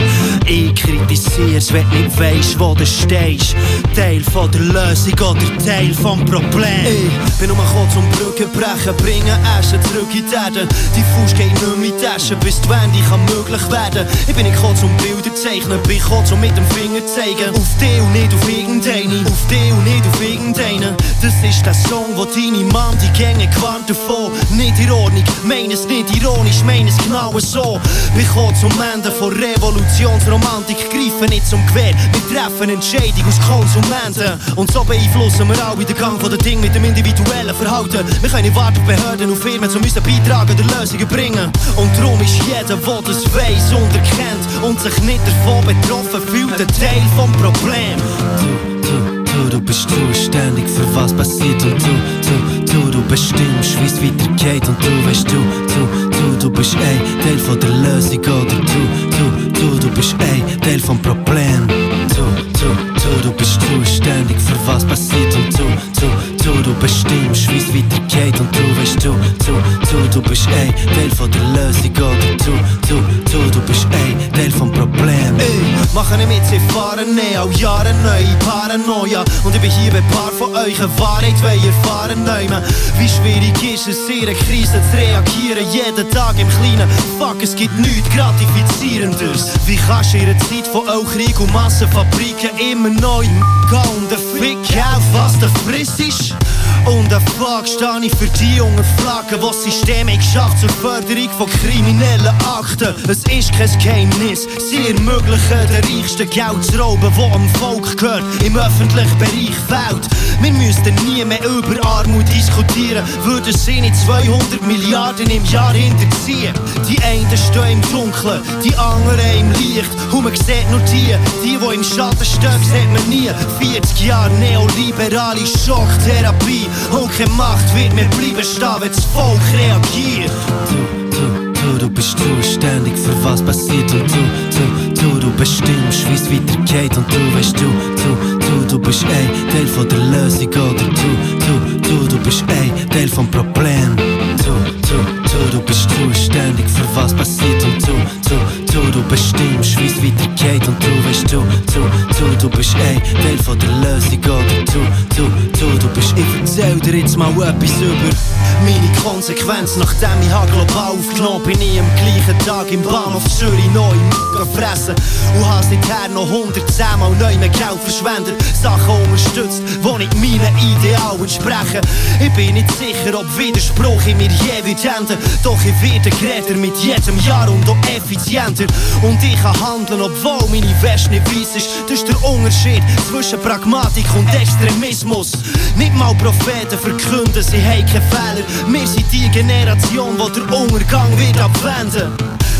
Ich kritisier's, wenn du nicht weisst, wo du stehst. Teil von der Lösung oder Teil vom Problem. Ich bin nur gekommen zum Brücken brechen, bringen Asche zurück in die Erde. Die Fuß geht nicht mehr in die Tasche, bis die Wende kann möglich werden. Ich bin nicht gekommen zum Bilder zeichnen, bin gekommen zum mit dem Finger zeigen. Auf dich und nicht auf irgendeinen, auf dich und nicht auf irgendeinen. Das ist der Song, wo deine Mom die Gänge gewarnt davon. Nicht in Ordnung, mein es nicht ironisch, mein es genau so. Wir kommen zum Ende von Revolutionsromantik, greifen nicht zum Gewehr. Wir treffen Entscheidung aus Konsumenten. Und so beeinflussen wir alle den Gang von den Dingen mit dem individuellen Verhalten. Wir können nicht warten auf Behörden und Firmen, um unseren Beitrag an der Lösungen bringen. Und darum ist jeder, der das weiss und und sich nicht davon betroffen fühlt, ein Teil vom Problem. Du, bist zuständig für was passiert und du, du, du, du bestimmst, wie es weitergeht und du weißt, du, du, du, du bist ein Teil von der Lösung oder du, du, du, du bist ein Teil vom Problem. Du, du, du, du bist zuständig für was passiert und du, du, du, du bestimmst, wie's weitergeht und du weißt, du, du, du, du bist ein Teil von der Lösung oder du, du, du, du bist ein Teil vom Problem. Ey, machen nicht mit, sie fahren ne, auch Jahre neue Paranoia und ich bin hier bei paar von euch eine Wahrheit, weil ihr fahren nehmen. Wie schwierig ist es, einer Krise zu reagieren, jeden Tag im Kleinen. Fuck, es gibt nichts Gratifizierendes. Wie kannst du einer Zeit von Krieg und Massenfabriken immer neu gehen und der Fick auf, was der Friss ist? Und ein Fuck stehe ich für die jungen Flaggen, die das System hat geschafft zur Förderung von kriminellen Akten. Es ist kein Geheimnis, sie ermöglichen den reichsten Geld zu rauben, wo am Volk gehört, im öffentlichen Bereich fällt. Wir müssten nie mehr über Armut diskutieren, würden sie nicht 200 Milliarden im Jahr hinterziehen. Die einen stehen im Dunkeln, die anderen im Licht. Und man sieht nur die, die, die im Schatten stehen, sieht man nie. 40 Jahre neoliberale Schocktherapie. Und keine Macht wird mehr bleiben stehen, wenn das Volk reagiert. Du, du, du, bist zuständig für was passiert und du, du, du, du bestimmst, wie's weitergeht und du weißt, du, du, du, du bist ein Teil von der Lösung oder du, du, du, du bist ein Teil vom Problem. Du, du, du, du bist zuständig für was passiert und du, du, du, du bestimmst, wie's weitergeht und du weißt, du, du, du, du bist ein Teil von der Lösung oder du, du, du, du bist. Ich erzähl dir jetzt mal etwas über meine Konsequenz, nachdem ich global aufgenommen bin ich am gleichen Tag im Bahnhof Zürich neu im fressen und has seither noch 110 Mal neu mehr Geld verschwendet, Sachen unterstützt, die nicht meinen Idealen entsprechen. Ich bin nicht sicher, ob Widerspruch in mir je wird enden, doch ich werde geredet mit jedem Jahr und auch effizienter. Und ich kann handeln, obwohl meine Weste nicht weiss ist. Das ist der Unterschied zwischen Pragmatik und Extremismus. Nicht mal Propheten verkünden, sie haben keine Fehler. Wir sind die Generation, die der Untergang wird abwenden.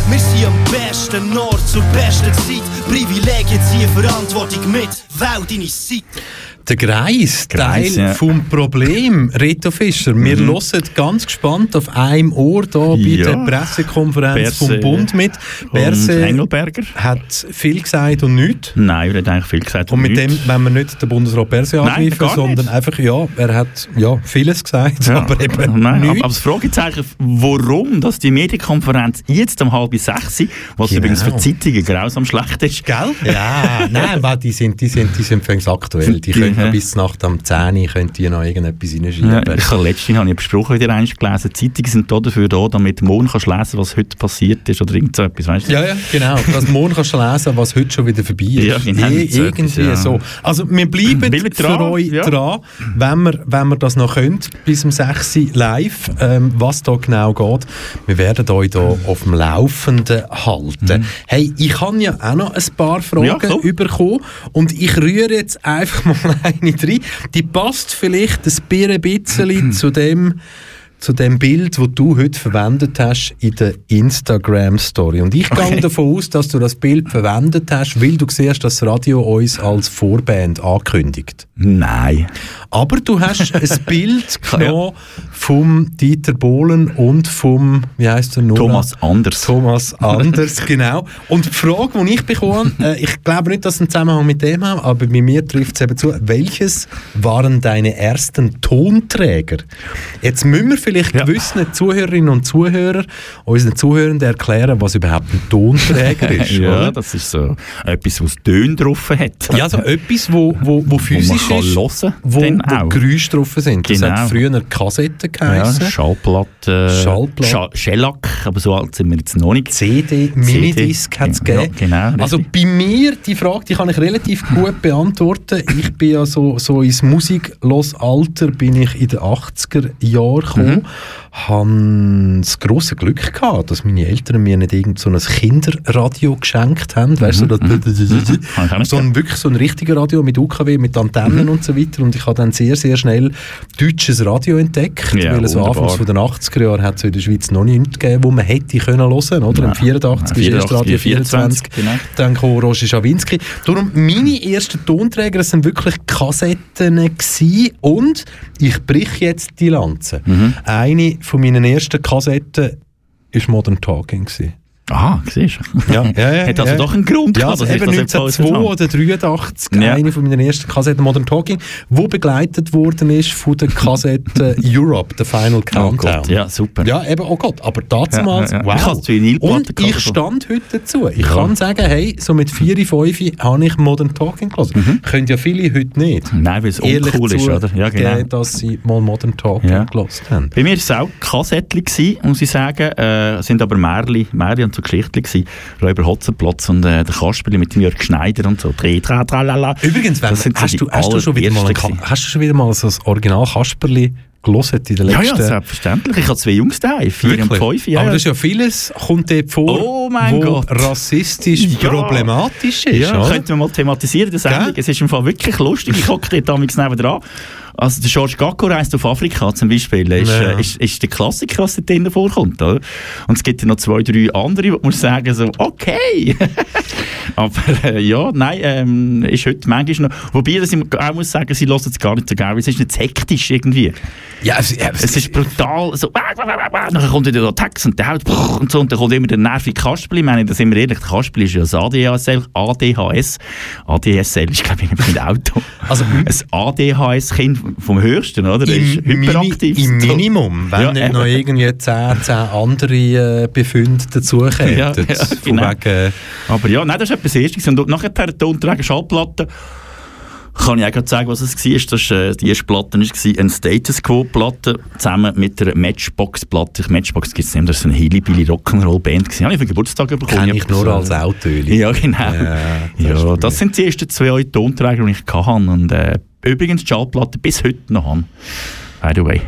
Wir sind am besten Ort zur besten Zeit. Privilegien ziehen Verantwortung mit. Wähl deine Seite. Der Greis, Greis, Teil ja. vom Problem, Reto Fischer. Wir Mhm. hören ganz gespannt auf einem Ohr da bei Ja. der Pressekonferenz Berse vom Bund mit. Und Berse Engelberger? hat viel gesagt und nichts. Nein, er hat eigentlich viel gesagt. Und mit nichts. dem wollen wir nicht den Bundesrat Berse angreifen, sondern einfach, ja, er hat ja, vieles gesagt, Ja. aber eben Nein, aber, nichts. aber das Fragezeichen, warum dass die Medienkonferenz jetzt um halb sechs, was Genau. übrigens für die Zeitungen grausam schlecht ist. Gell? Ja, nein, *laughs* weil die sind, die sind, die sind aktuell. Die können Ja. noch bis Nacht am 10 Uhr können die noch irgendetwas Ja, reinschreiben. ich habe letztens habe ich einen Spruch wieder einmal gelesen. Die Zeitungen sind da dafür da, damit du morgen kannst lesen was heute passiert ist oder irgend so etwas, weißt du? Ja, ja, genau. Das morgen kannst du lesen, was heute schon wieder vorbei ist. Ja, genau, so irgendwie ja. so. Also wir bleiben *clears throat* Bleiben für dran, euch ja. dran, wenn wir, wenn wir das noch können, bis um 6 Uhr live, ähm, was da genau geht. Wir werden euch da auf dem Laufenden halten. Hey, ich habe ja auch noch ein paar Fragen Mhm. Ja, komm. bekommen und ich rühre jetzt einfach mal *laughs* eine rein. Die passt vielleicht ein bisschen *clears throat* zu dem zu dem Bild, das du heute verwendet hast in der Instagram-Story. Und ich Okay. gehe davon aus, dass du das Bild verwendet hast, weil du siehst, dass das Radio uns als Vorband ankündigt. Nein. Aber du hast *laughs* ein Bild genommen vom Dieter Bohlen und vom, wie heißt er noch? Thomas Anders. Thomas *laughs* Anders, genau. Und die Frage, die ich bekomme, äh, ich glaube nicht, dass es einen Zusammenhang mit dem hat, aber bei mir trifft es eben zu, welches waren deine ersten Tonträger? Jetzt müssen wir vielleicht Ja. gewissen Zuhörerinnen und Zuhörer, unseren Zuhörern erklären, was überhaupt ein Tonträger *laughs* ist. ja, oder? das ist so etwas, was Töne drauf hat. Ja, also etwas, wo, wo, wo physisch kann ist, hören, wo, wo. Geräusche drauf sind. Das Genau. hat früher Kassetten Ja, geheißen. Schallplatte. Schallplatte. Scha Shellac, aber so alt sind wir jetzt noch nicht. CD, Minidisc hat es Ja, gegeben. genau, richtig. also bei mir, die Frage, die kann ich relativ gut *laughs* beantworten. Ich bin ja so, so ins Musiklosalter bin ich in den 80er Jahren gekommen. Mhm. Uhum. Habe das grosse Glück gehabt, dass meine Eltern mir nicht irgend so ein Kinderradio geschenkt haben. Weißt du, ich auch nicht so ein, wirklich so ein richtiger Radio mit UKW, mit Antennen Mhm. und so weiter. Und ich habe dann sehr, sehr schnell deutsches Radio entdeckt, Ja, weil es so. Anfangs von den 80er Jahren hat es in der Schweiz noch nichts gegeben, wo man hätte können hören, oder? Im Nein. 84 ist erst 84, Radio 24, 24, genau. dann kam Roger Schawinski. Darum, meine ersten Tonträger sind wirklich Kassetten gewesen. und ich brich jetzt die Lanze. Mhm. Eine von meinen ersten Kassetten ist Modern Talking gewesen. Ah, siehst du. Ja, *laughs* ja, ja, Hat also ja. doch einen Grund Ja, gehabt, also ich eben das jetzt 1902 alles oder 83, Ja. eine von meinen ersten Kassetten Modern Talking, wo begleitet worden ist von der Kassette *laughs* Europe, der Final Oh Countdown. Gott, ja, super. Ja, eben, oh Gott, aber damals, Ja, ja, ja. wow. Ich Und gehabt, ich stand heute dazu. Ich kann sagen, hey, so mit 4, 5 habe ich Modern Talking gelesen. Können ja viele heute nicht. Nein, weil es uncool ist, oder? Ja, genau. dass sie mal Modern Talking Ja. gelesen haben. Bei mir war es auch Kassettchen, muss ich sagen. Äh, sind aber Märli und so Geschichten gewesen. Räuber Hotzenplotz und äh, der Kasperli mit dem Jörg Schneider und so. Tra, tra, la, la. Übrigens, wenn, Das sind hast, du, hast, du schon wieder mal ein, hast du schon wieder mal so das Original Kasperli gelesen in der Ja, letzten... ja, selbstverständlich. Ich habe zwei Jungs daheim, vier und Wirklich? fünf. Ja, Aber ja. das ist ja vieles, kommt dort vor, Oh mein wo Gott. rassistisch Ja. problematisch ist. Ja, oder? könnten wir mal thematisieren, das Sendung. Es ist im Fall wirklich lustig. Ich hocke dort damals nebenan. Also der George Gacko reist auf Afrika zum Beispiel, ist, Ja. äh, ist, ist der Klassiker, was dort drinnen vorkommt. Oder? Und es gibt ja noch zwei, drei andere, wo man sagen so, okay. *laughs* Aber äh, ja, nein, ähm, ist heute manchmal noch... Wobei, dass ich auch muss sagen, sie hören es gar nicht so gerne, weil es ist nicht hektisch irgendwie. Ja, es, ja, Es ist brutal, so, dann kommt wieder der Text und der Haut und so, und dann kommt immer der nervige Kasperli. Ich meine, da sind wir ehrlich, der Kasperli ist ja das ADHS, ADHS. ADSL ist, glaube ich, nicht ein Auto. Also, ein ADHS-Kind vom Höchsten, oder? Der ist Im, Mini, hyperaktiv. Im Minimum, wenn Ja, nicht eben. noch irgendwie 10, 10 andere äh, Befunde dazukommen. Ja, ja, genau. wegen, Aber ja, nein, das ist etwas Erstes. Und nachher der Tonträger Schallplatte. Kann ich auch gerade sagen, was es war. Das, äh, die erste Platte war eine Status Quo-Platte zusammen mit einer Matchbox-Platte. Matchbox gibt es nicht mehr, das war eine Hillybilly Rock'n'Roll-Band. Habe ich für Geburtstag bekommen. kenne ich nur das, als äh, Autöli. Ja, genau. Ja, Ja, das das, ist bei sind die ersten zwei Tonträger, die ich hatte. Und äh, übrigens die Schallplatte bis heute noch habe. By the way.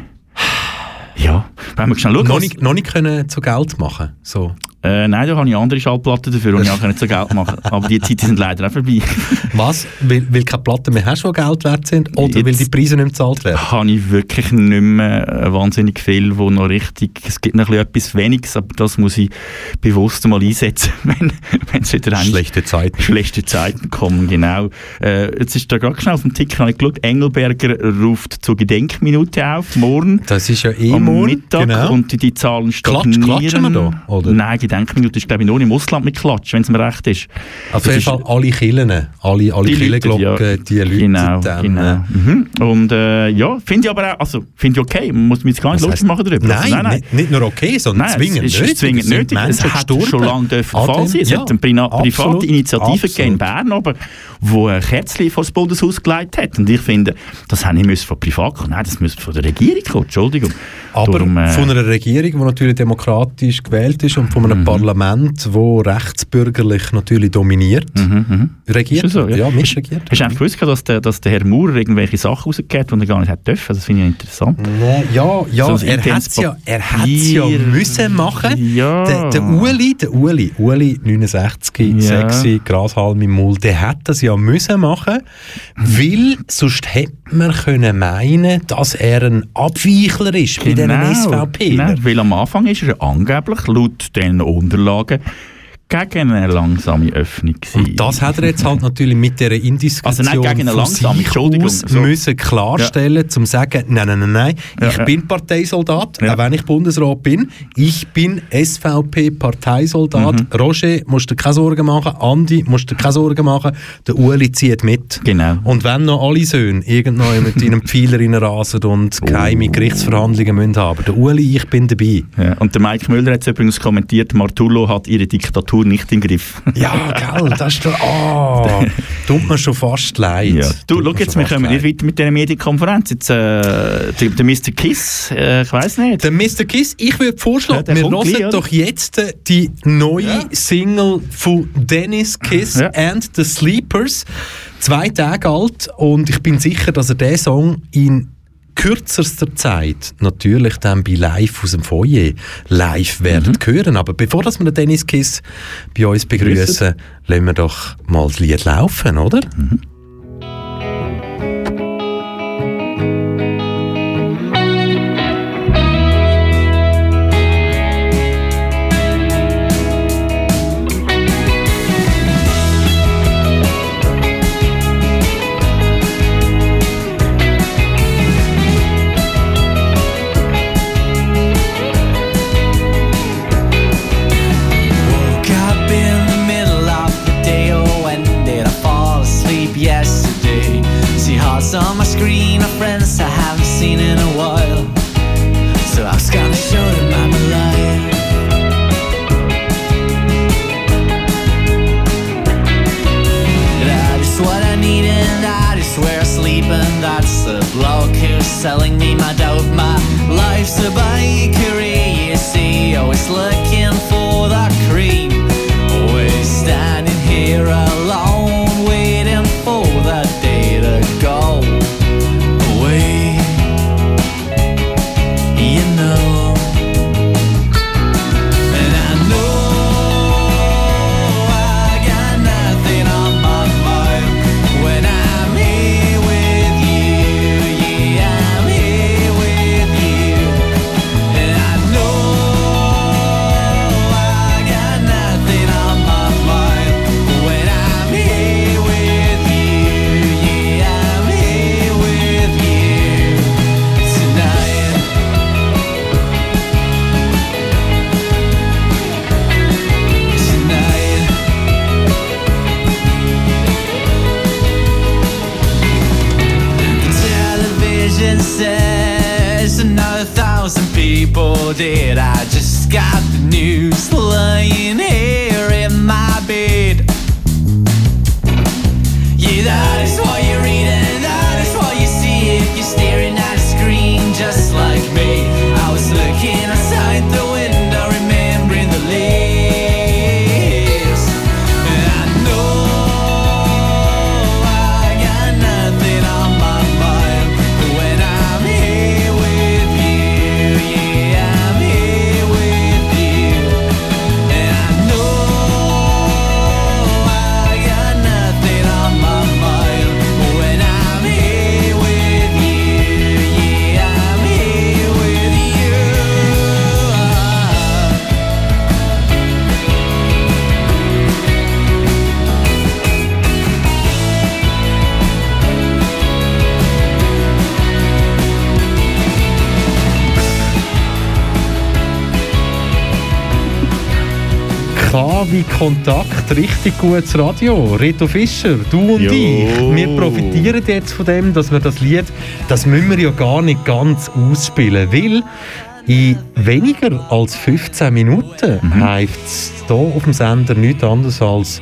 Ja, wenn wir schnell schauen. Noch nicht, noch nicht können zu Geld machen. So. Äh, nein, da habe ich andere Schallplatten dafür, die ich auch nicht so Geld machen Aber die Zeiten sind leider auch vorbei. Was? Weil, weil keine Platten mehr hast, die Geld wert sind? Oder weil Jetzt- die Preise nicht bezahlt werden? habe ich wirklich nicht mehr äh, wahnsinnig viel, wo noch richtig... Es gibt noch ein bisschen etwas Weniges, aber das muss ich bewusst mal einsetzen, *laughs* wenn es wieder Schlechte Zeiten. schlechte Zeiten kommen, genau. Äh, jetzt ist da gerade schnell auf dem Ticker habe ich geschaut, Engelberger ruft zur Gedenkminute auf, morgen. Das ist ja eh am morgen. Mittag Genau. und die, die Zahlen Klatsch- stagnieren. klatschen wir da, oder? Nein, Gedenkminute ist glaube ich nur im Ausland mit Klatsch, wenn es mir recht ist. Auf Das jeden Fall alle Killen, alle, alle Die läuten, Kirchenglocken, ja. die Leute Genau, dann... genau. äh, Mhm. Und äh, ja, finde ich aber auch, also finde ich okay, man muss mich jetzt gar nicht lustig machen darüber. Nein, Also, Nicht, nicht nur okay, sondern Nein, zwingend es ist nötig. zwingend Es nötig. Es hat schon lange an Fall sein. Es ja, hat eine private absolut, Initiative gegeben in. Bern, aber, wo ein Kerzchen vor das Bundeshaus geleitet hat. Und ich finde, das habe ich müssen von privat kommen. Nein, das müsste von der Regierung kommen. Entschuldigung. Aber Darum, äh, von einer Regierung, die natürlich demokratisch gewählt ist und von Mhm. einem Parlament, das rechtsbürgerlich natürlich dominiert, regiert. Ist so, ja? ja, mitregiert. Hast du eigentlich gewusst, dass der, dass der Herr Maurer irgendwelche Sachen rausgegeben hat, die er gar nicht hätte dürfen? Das finde ich interessant. Nee, ja, ja, So er hat internes es ja, er hat's ja müssen machen. Ja. Der, der Uli, der Uli, Uli 69, Ja. sexy, Grashalm im Mund, der hat das ja müssen machen, weil sonst hätte man können meinen, dass er ein Abweichler ist bei diesen SVP. Genau, weil am Anfang ist er angeblich laut den Unterlagen gegen eine langsame Öffnung gewesen. Und das hat er jetzt halt natürlich mit dieser Indiskretion Also nein, gegen eine langsame, Entschuldigung, so. müssen klarstellen, zum zu sagen, nein, nein, nein, nein, ich Ja, ja. bin Parteisoldat, Ja. auch wenn ich Bundesrat bin, ich bin SVP-Parteisoldat. Mhm. Roger, musst du dir keine Sorgen machen, Andi, musst du dir keine Sorgen machen, der Uli zieht mit. Genau. Und wenn noch alle Söhne irgendwann mit einem Pfeiler reinrasen und geheime Gerichtsverhandlungen müssen haben, der Uli, ich bin dabei. Ja, und der Mike Müller hat es übrigens kommentiert, Martullo hat ihre Diktatur nicht im Griff. *laughs* Ja, gell, das ist doch, ah, *laughs* tut mir schon fast leid. Ja. Du, schau jetzt, wir kommen nicht leid. weiter mit dieser Medienkonferenz. Jetzt, äh, der, der Mr. Kiss, äh, ich weiß nicht. Der Mr. Kiss, ich würde Ja, vorschlagen, der wir hören gleich, doch jetzt äh, die neue Single von Dennis Kiss Ja. and the Sleepers. Zwei Tage alt und ich bin sicher, dass er diesen Song in kürzester Zeit natürlich dann bei Live aus dem Foyer live werden Mhm. hören. Aber bevor dass wir den Dennis Kiss bei uns begrüßen, lassen wir doch mal das Lied laufen, oder? Mhm. Selling me Kontakt, richtig gutes Radio. Reto Fischer, du und Jo. ich, wir profitieren jetzt von dem, dass wir das Lied, das müssen wir ja gar nicht ganz ausspielen, weil in weniger als 15 Minuten Mhm. heißt es hier auf dem Sender nichts anderes als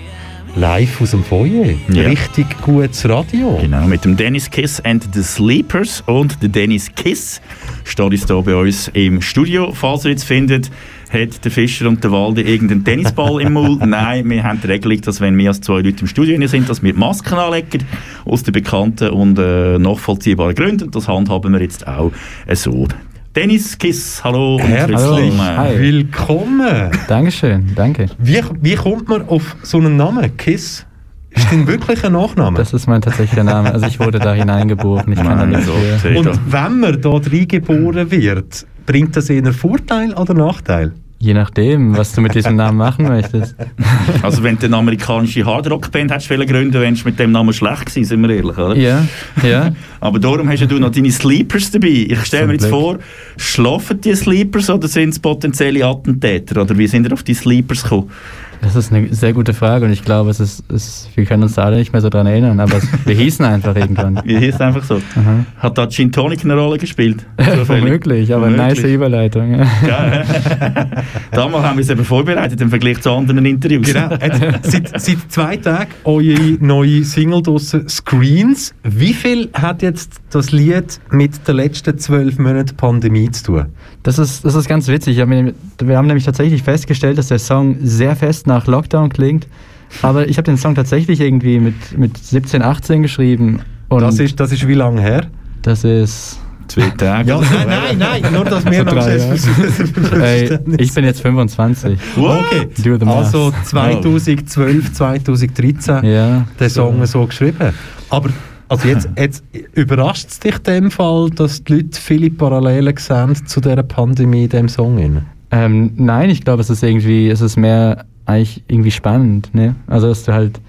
live aus dem Foyer. Ja. Richtig gutes Radio. Genau, mit dem Dennis Kiss and the Sleepers. Und der Dennis Kiss steht jetzt hier bei uns im Studio. Falls ihr jetzt findet, hat der Fischer und der Walde irgendeinen Tennisball im Mund. *laughs* Nein, wir haben die Regelung, dass wenn mehr als zwei Leute im Studio sind, dass wir Masken anlegen. Aus den bekannten und äh, nachvollziehbaren Gründen. Das handhaben wir jetzt auch so. Dennis Kiss, hallo und Herzlich willkommen. Hi. willkommen. Dankeschön, danke. Wie, wie kommt man auf so einen Namen? Kiss? Ist denn wirklich ein Nachname? Das ist mein tatsächlicher Name. Also ich wurde da hineingeboren. Ich kann da Nein, nichts so, Und wenn man da reingeboren wird, bringt das eher Vorteil oder Nachteil? Je nachdem, was du mit diesem Namen machen möchtest. *laughs* Also wenn du eine amerikanische Hardrock-Band hättest wollen gründen, wärst du mit dem Namen schlecht gewesen, sind wir ehrlich, oder? Ja, ja. *laughs* Aber darum hast ja du noch deine Sleepers dabei. Ich stelle mir jetzt Glück. vor, schlafen die Sleepers oder sind es potenzielle Attentäter? Oder wie sind ihr auf die Sleepers gekommen? Das ist eine sehr gute Frage und ich glaube, es ist, es, wir können uns da alle nicht mehr so dran erinnern, aber es, wir hießen einfach irgendwann. *laughs* Wie hieß es einfach so? Aha. Hat da Gin Tonic eine Rolle gespielt? *laughs* Womöglich, aber Womöglich. nice Überleitung. Ja. Ja, *laughs* Damals haben wir es eben vorbereitet im Vergleich zu anderen Interviews. Genau. Jetzt, seit, seit zwei Tagen eure neue Single draussen, Screens. Wie viel hat jetzt das Lied mit den letzten zwölf Monaten Pandemie zu tun? Das ist, das ist ganz witzig. Wir haben nämlich tatsächlich festgestellt, dass der Song sehr fest nach Lockdown klingt. Aber ich habe den Song tatsächlich irgendwie mit, mit 17, 18 geschrieben. Und Das ist, das ist wie lange her? das ist Zwei Tage. Ja, nein, nein, nein, nur dass wir noch drei Ey, ich bin jetzt 25. Okay, Do the math. also 2012, 2013 Ja. den Song so geschrieben. Aber also jetzt, jetzt überrascht es dich in dem Fall, dass die Leute viele Parallelen sehen zu dieser Pandemie in diesem Song? Ähm, nein, ich glaube, es ist irgendwie, es ist mehr eigentlich irgendwie spannend. Ne? Also, dass du halt,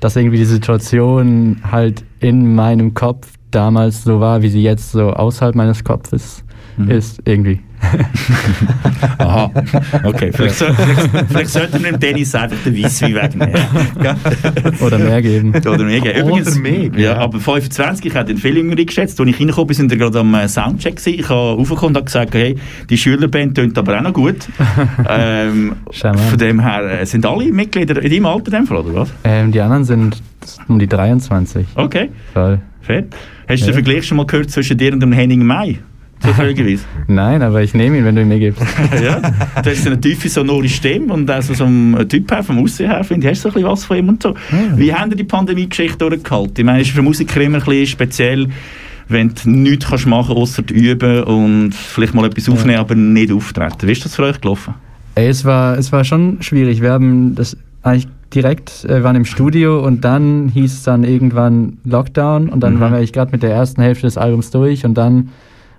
dass irgendwie die Situation halt in meinem Kopf damals so war, wie sie jetzt so außerhalb meines Kopfes ist, irgendwie. *laughs* Aha, okay. Vielleicht, soll, vielleicht, vielleicht sollten wir dem Dennis einfach den Weisswein wegnehmen. *laughs* Oder mehr geben. Oder mehr geben. Oder Übrigens, mehr, ja. ja. aber 25, ich habe den viel jünger eingeschätzt. Als ich reingekommen bin, sind wir gerade am äh, Soundcheck gewesen. Ich habe raufgekommen und habe gesagt, hey, die Schülerband tönt aber auch noch gut. *laughs* ähm, von dem her, äh, sind alle Mitglieder in deinem Alter in dem Fall, oder was? Ähm, die anderen sind um die 23. Okay. Voll. Fett. Hast du den Vergleich schon mal gehört zwischen dir und dem Henning May? Zufälligerweise. *laughs* Nein, aber ich nehme ihn, wenn du ihn mir gibst. *laughs* ja, du hast eine tiefe, sonore Stimme und also so ein Typ her, vom Aussehen her, finde ich, hast du so ein bisschen was von ihm und so. Wie haben ihr die Pandemie-Geschichte durchgehalten? Ich meine, es ist für Musiker immer ein bisschen speziell, wenn du nichts kannst machen außer üben und vielleicht mal etwas aufnehmen, aber nicht auftreten. Wie ist das für euch gelaufen? Ey, es war, es war schon schwierig. Wir haben das eigentlich direkt, äh, waren im Studio und dann hieß es dann irgendwann Lockdown und dann Mhm. waren wir eigentlich gerade mit der ersten Hälfte des Albums durch und dann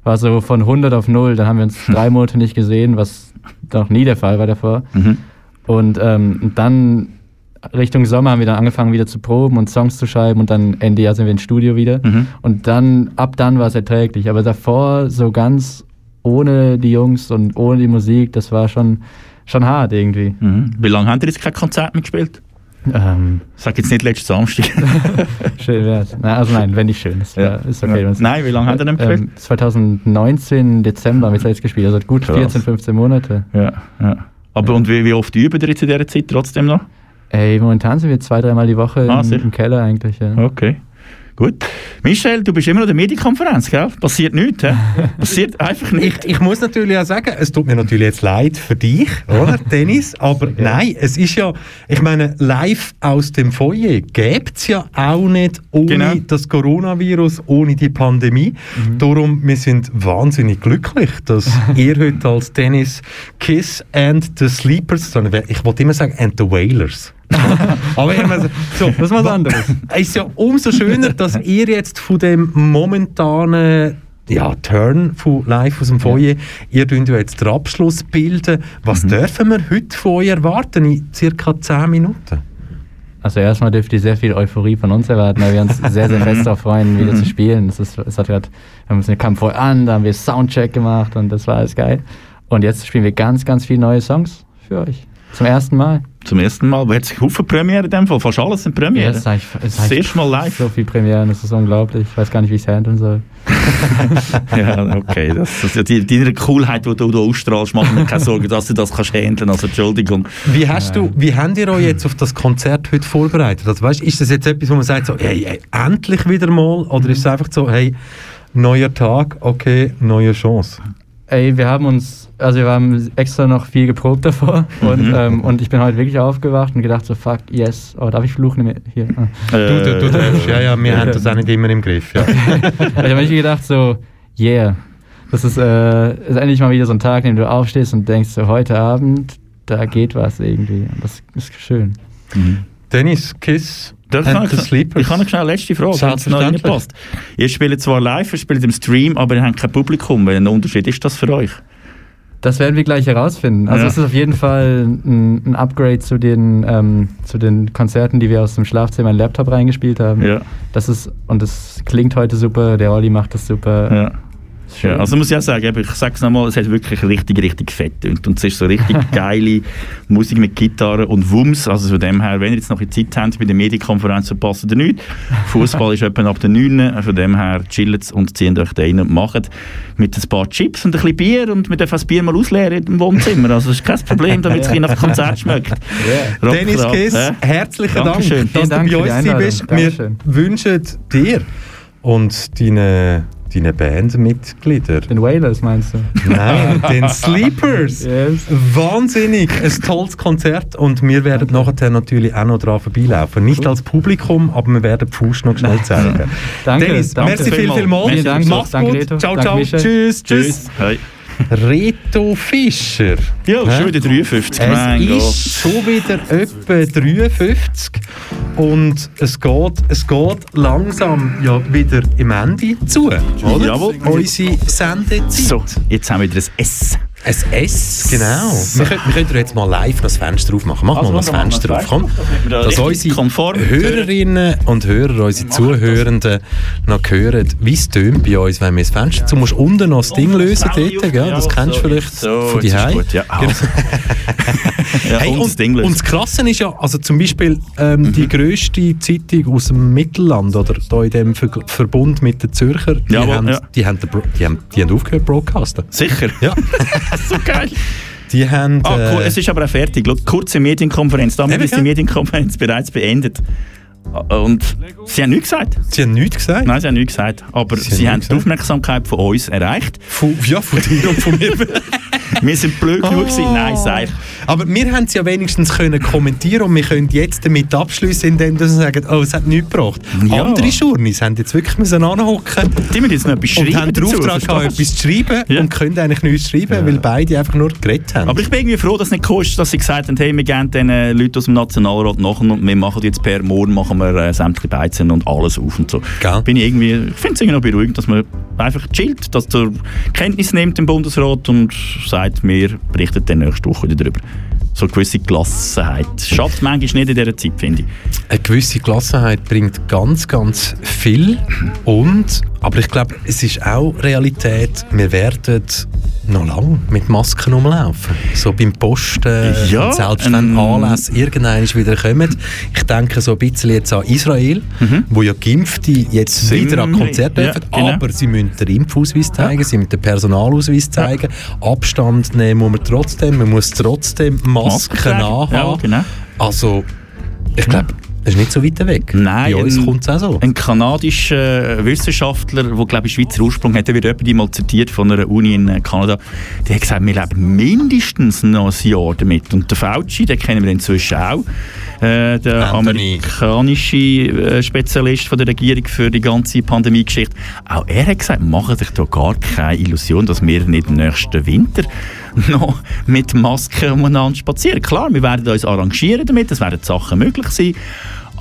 war so von 100 auf 0. Dann haben wir uns *laughs* drei Monate nicht gesehen, was noch nie der Fall war davor. Mhm. Und, ähm, dann Richtung Sommer haben wir dann angefangen wieder zu proben und Songs zu schreiben und dann Ende Jahr sind wir ins Studio wieder. Mhm. Und dann, ab dann war es erträglich. Aber davor so ganz ohne die Jungs und ohne die Musik, das war schon, schon hart irgendwie. Mhm. Wie lange habt ihr jetzt kein Konzert mehr gespielt? Ähm, Sag jetzt nicht letzten Samstag. *laughs* schön wär's. Na, also nein, wenn nicht schön. Das Ja. ist okay. Ja. Nein, wie lange habt ihr denn gespielt? Ähm, 2019 Dezember haben wir jetzt gespielt, also gut Krass. 14, 15 Monate. Ja, ja. Aber und wie, wie oft üben ihr jetzt in dieser Zeit trotzdem noch? Ey, momentan sind wir zwei, dreimal die Woche Ah, im, im Keller eigentlich. Ja. Okay. Gut. Michel, du bist immer noch in der Medienkonferenz, gell? Passiert nichts, hä? Passiert einfach Ich, nichts. ich muss natürlich auch sagen, es tut mir natürlich jetzt leid für dich, oder, *laughs* Dennis? Aber nein, es ist ja, ich meine, live aus dem Foyer gäbe es ja auch nicht ohne Genau. das Coronavirus, ohne die Pandemie. Darum, wir sind wahnsinnig glücklich, dass *laughs* ihr heute als Dennis Kiss and the Sleepers, sondern ich wollte immer sagen, and the Wailers. *laughs* Aber ich meine, so, Das ist was anderes. es *laughs* ist ja umso schöner, dass ihr jetzt von dem momentanen ja, Turn von live aus dem Foyer, ihr tun ja jetzt den Abschluss bilden. Was dürfen wir heute von euch erwarten in circa 10 Minuten? Also erstmal dürft ihr sehr viel Euphorie von uns erwarten, weil wir uns sehr, sehr fest darauf freuen, *laughs* wieder zu spielen. Das ist, es hat grad, wir haben uns eine kam voll an, da haben wir Soundcheck gemacht und das war alles geil. Und jetzt spielen wir ganz, ganz viele neue Songs für euch. Zum ersten Mal. Zum ersten Mal. Wo hat es Haufen Premiere in dem Fall? Fast alles sind Premiere. Ja, das ist eigentlich, das ist das eigentlich erste Mal live. so viel Premieren, das ist unglaublich. Ich weiß gar nicht, wie ich es handeln soll. *laughs* ja, okay. Das, das, die, deine Coolheit, die du da ausstrahlst, macht mir keine Sorgen, dass du das kannst handeln. Also Entschuldigung. Wie, hast du, wie habt ihr euch jetzt auf das Konzert heute vorbereitet? Also, weißt, ist das jetzt etwas, wo man sagt, so, hey, hey, endlich wieder mal? Oder ist es einfach so, hey, neuer Tag, okay, neue Chance? Ey, wir haben uns, also wir haben extra noch viel geprobt davor und, Mhm. ähm, und ich bin heute wirklich aufgewacht und gedacht so, fuck, yes, oh, darf ich fluchen? Hier. Ah. Du, du, du Äh, darfst, ja, ja, wir haben das auch nicht immer im Griff. Ja. *laughs* ich habe mir gedacht so, yeah, das ist, äh, ist endlich mal wieder so ein Tag, in dem du aufstehst und denkst so, heute Abend, da geht was irgendwie und das ist schön. Dennis, Kiss Das kann ich, Sleepers. ich habe eine schnell eine letzte Frage, wenn es noch Selbstverständlich. reinpasst. Ihr spielt zwar live, ihr spielt im Stream, aber ihr habt kein Publikum. Welchen Unterschied ist das für euch? Das werden wir gleich herausfinden. Also Ja. es ist auf jeden Fall ein, ein Upgrade zu den, ähm, zu den Konzerten, die wir aus dem Schlafzimmer in den Laptop reingespielt haben. Ja. Das ist, und das klingt heute super, der Olli macht das super. Ja. Schön. Ja, also muss ich auch sagen, ich sage es nochmal, es hat wirklich richtig, richtig fett und, und es ist so richtig *laughs* geile Musik mit Gitarre und Wumms, also von dem her, wenn ihr jetzt noch in Zeit habt bei der Medienkonferenz, verpasst ihr nichts. Fußball ist *laughs* etwa ab der 9, von dem her chillt und zieht euch da rein und macht mit ein paar Chips und ein bisschen Bier und wir dürfen das Bier mal ausleeren im Wohnzimmer, also das ist kein Problem, *laughs* damit es ein nach Konzert schmeckt. Rock Dennis Kiss, hä? herzlichen Dankeschön. Dank, dass Vielen Dank du bei uns bist. Wir wünschen dir und deinen deine Bandmitgliedern, Den Wailers meinst du? nein, *laughs* den Sleepers, Yes. wahnsinnig, ein tolles Konzert und wir werden nachher natürlich auch noch dran vorbeilaufen. Nicht als Publikum, aber wir werden die Fuß noch schnell zeigen. Danke, Dennis, danke. merci viel. Vielen Dank. Mach's Danke, gut. Reto. Ciao, Danke, ciao. Michel. Tschüss, tschüss. Tschüss. Reto Fischer. Ja, schon wieder 53, mein Es Gott. ist schon wieder etwa 53 und es geht, es geht langsam ja wieder im Ende zu, oder? Jawohl. Unsere Sendezeit. So, jetzt haben wir wieder ein S. Ein S, genau. Wir könnten, wir könnten jetzt mal live noch das Fenster aufmachen. Mach Also, mal das machen wir Fenster auf, komm. Dass unsere Hörerinnen und Hörer, unsere Zuhörenden noch hören, wie es tönt bei uns, wenn wir das Fenster zu... Du musst unten noch das Ding lösen dort, gell? das kennst du vielleicht so, von ist die gut, ja. Genau. *laughs* ja Hey, und, das und, das Krasse ist ja, also zum Beispiel ähm, die grösste Zeitung aus dem Mittelland oder da in dem Ver Verbund mit den Zürcher, die, Jawohl, haben, ja. die, haben, die, haben, die haben aufgehört broadcasten. Sicher? Ja. *laughs* so geil. Die haben... Ah, cool. äh, Es ist aber auch fertig. Schau, kurze Medienkonferenz. Damit Eben, ist die? Medienkonferenz bereits beendet. Und sie haben nichts gesagt. Sie haben nichts gesagt? Nein, sie haben nichts gesagt. Aber Sie sie, haben haben die Aufmerksamkeit von uns erreicht. Von, ja, von dir und von mir. *laughs* Wir sind blöd genug gewesen. Nein, sei. Aber wir haben es ja wenigstens können kommentieren und wir können jetzt damit abschließen, indem wir sagen, oh, es hat nichts gebracht. Ja. Andere Journeys haben jetzt wirklich müssen anhocken Die müssen jetzt noch etwas und schreiben haben den Auftrag gehabt, etwas zu schreiben Ja. und können eigentlich nichts schreiben, weil beide einfach nur geredet haben. Aber ich bin irgendwie froh, dass es nicht kostet, dass sie gesagt haben, hey, wir geben den äh, Leuten aus dem Nationalrat nach und wir machen jetzt per morgen machen wir äh, sämtliche Beizen und alles auf und so. Gell? Bin ich irgendwie, ich finde es irgendwie noch beruhigend, dass man einfach chillt, dass der Kenntnis nimmt im Bundesrat und sagt, wir berichten dann nächste Woche wieder darüber. So eine gewisse Gelassenheit. Schafft manchmal nicht in dieser Zeit, finde ich. Eine gewisse Gelassenheit bringt ganz, ganz viel. Und, aber ich glaube, es ist auch Realität, wir werden noch lange mit Masken umlaufen. So beim Posten, Ja, und selbst wenn ähm, Anlässe irgendwann wieder kommen. Ich denke so ein bisschen jetzt an Israel, wo ja Geimpfte jetzt Sind- wieder an Konzerte ja, dürfen, genau. aber sie müssen den Impfausweis zeigen, sie müssen den Personalausweis zeigen, Abstand nehmen muss man trotzdem, man muss trotzdem Masken tragen. anhaben. Ja, genau. Also, ich glaube, es ist nicht so weit weg. Nein, Bei uns ein- kommt es auch so. Ein kanadischer Wissenschaftler, der glaube ich Schweizer Ursprung hat, der wird jemand mal zitiert von einer Uni in äh, Kanada, der hat gesagt, wir leben mindestens noch ein Jahr damit. Und der Fauci, den kennen wir inzwischen auch, äh, der Anthony. amerikanische äh, Spezialist von der Regierung für die ganze Pandemie-Geschichte, auch er hat gesagt, machen sich da gar keine Illusion, dass wir nicht im nächsten Winter *laughs* noch mit Masken umeinander spazieren. Klar, wir werden uns arrangieren damit, es werden Sachen möglich sein,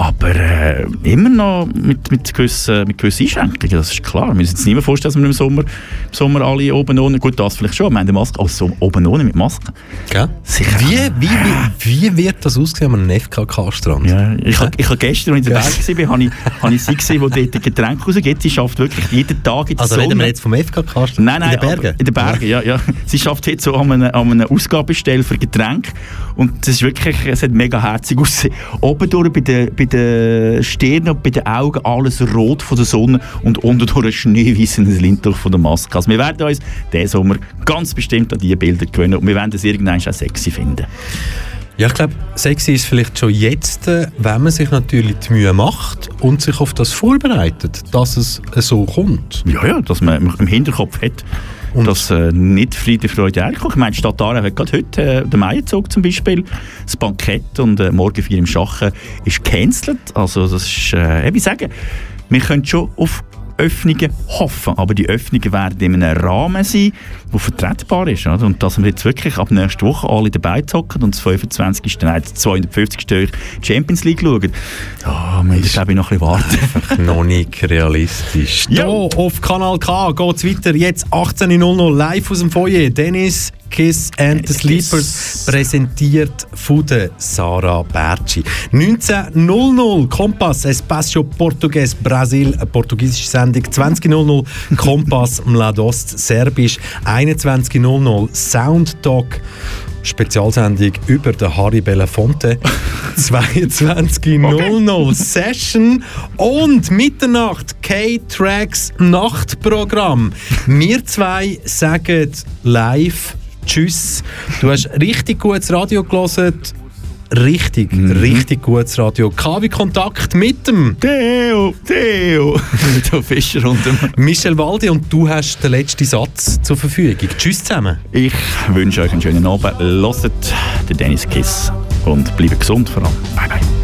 aber äh, immer noch mit, mit, gewissen, mit gewissen Einschränkungen, das ist klar. Wir müssen uns nicht mehr vorstellen, dass wir im Sommer, im Sommer alle oben ohne, gut, das vielleicht schon, wir haben die Maske, aber so oben ohne mit Maske. Gell? Sicher. Wie, wie, wie, wie wird das aussehen an einem FKK-Strand? Ja, ich habe ich hab gestern, als ich in den Bergen war, habe ich, habe ich sie gesehen, die dort Getränke rausgibt. Sie schafft wirklich jeden Tag in der Also Sonne. reden wir jetzt vom FKK-Strand? Nein, nein, In den Bergen? In den Bergen, ja. ja. Sie schafft jetzt so an einer, an einer Ausgabestelle für Getränke. Und das ist wirklich, es hat mega herzig ausgesehen. Oben durch bei den, bei den Stirn und bei den Augen alles rot von der Sonne und unten durch ein schneeweißes Lindtuch von der Maske. Also wir werden uns diesen Sommer ganz bestimmt an diese Bilder gewöhnen und wir werden es irgendwann auch sexy finden. Ja, ich glaube, sexy ist vielleicht schon jetzt, äh, wenn man sich natürlich die Mühe macht und sich auf das vorbereitet, dass es äh, so kommt. Ja, ja, dass man im Hinterkopf hat, dass äh, nicht Friede, Freude, Eierkuchen. Ich meine, die Stadt Aarau hat gerade heute äh, den Meierzug zum Beispiel, das Bankett und äh, morgen vier im Schachen ist gecancelt. Also das ist, äh, ich sage, wir können schon auf Öffnungen hoffen, aber die Öffnungen werden in einem Rahmen sein, der vertretbar ist. Oder? Und dass wir jetzt wirklich ab nächster Woche alle dabei zocken und das 25. Nein, das 250. Jahr Champions League schauen, ja, wir müssen, glaube ich, noch ein bisschen warten. *laughs* noch nicht realistisch. Ja. Auf Kanal K geht es weiter, jetzt 18.00 live aus dem Foyer. Dennis Kiss and the Sleepers präsentiert von der Sarah Berci. 19.00 Kompass Espacio Portugues Brasil, eine portugiesische Sendung. 20.00 Kompass *laughs* Mladost Serbisch. 21.00 Soundtalk. Spezialsendung über den Harry Belafonte. *laughs* 22.00 Session und Mitternacht K-Tracks Nachtprogramm. Wir zwei sagen live Tschüss. Du hast richtig gutes Radio gelesen. Richtig, richtig gutes Radio. KW Kontakt mit dem Theo, Theo. *laughs* Theo Fischer und dem Michel Waldi und du hast den letzten Satz zur Verfügung. Tschüss zusammen. Ich wünsche euch einen schönen Abend. Hört den Dennis Kiss und bleibt gesund vor allem. Bye bye.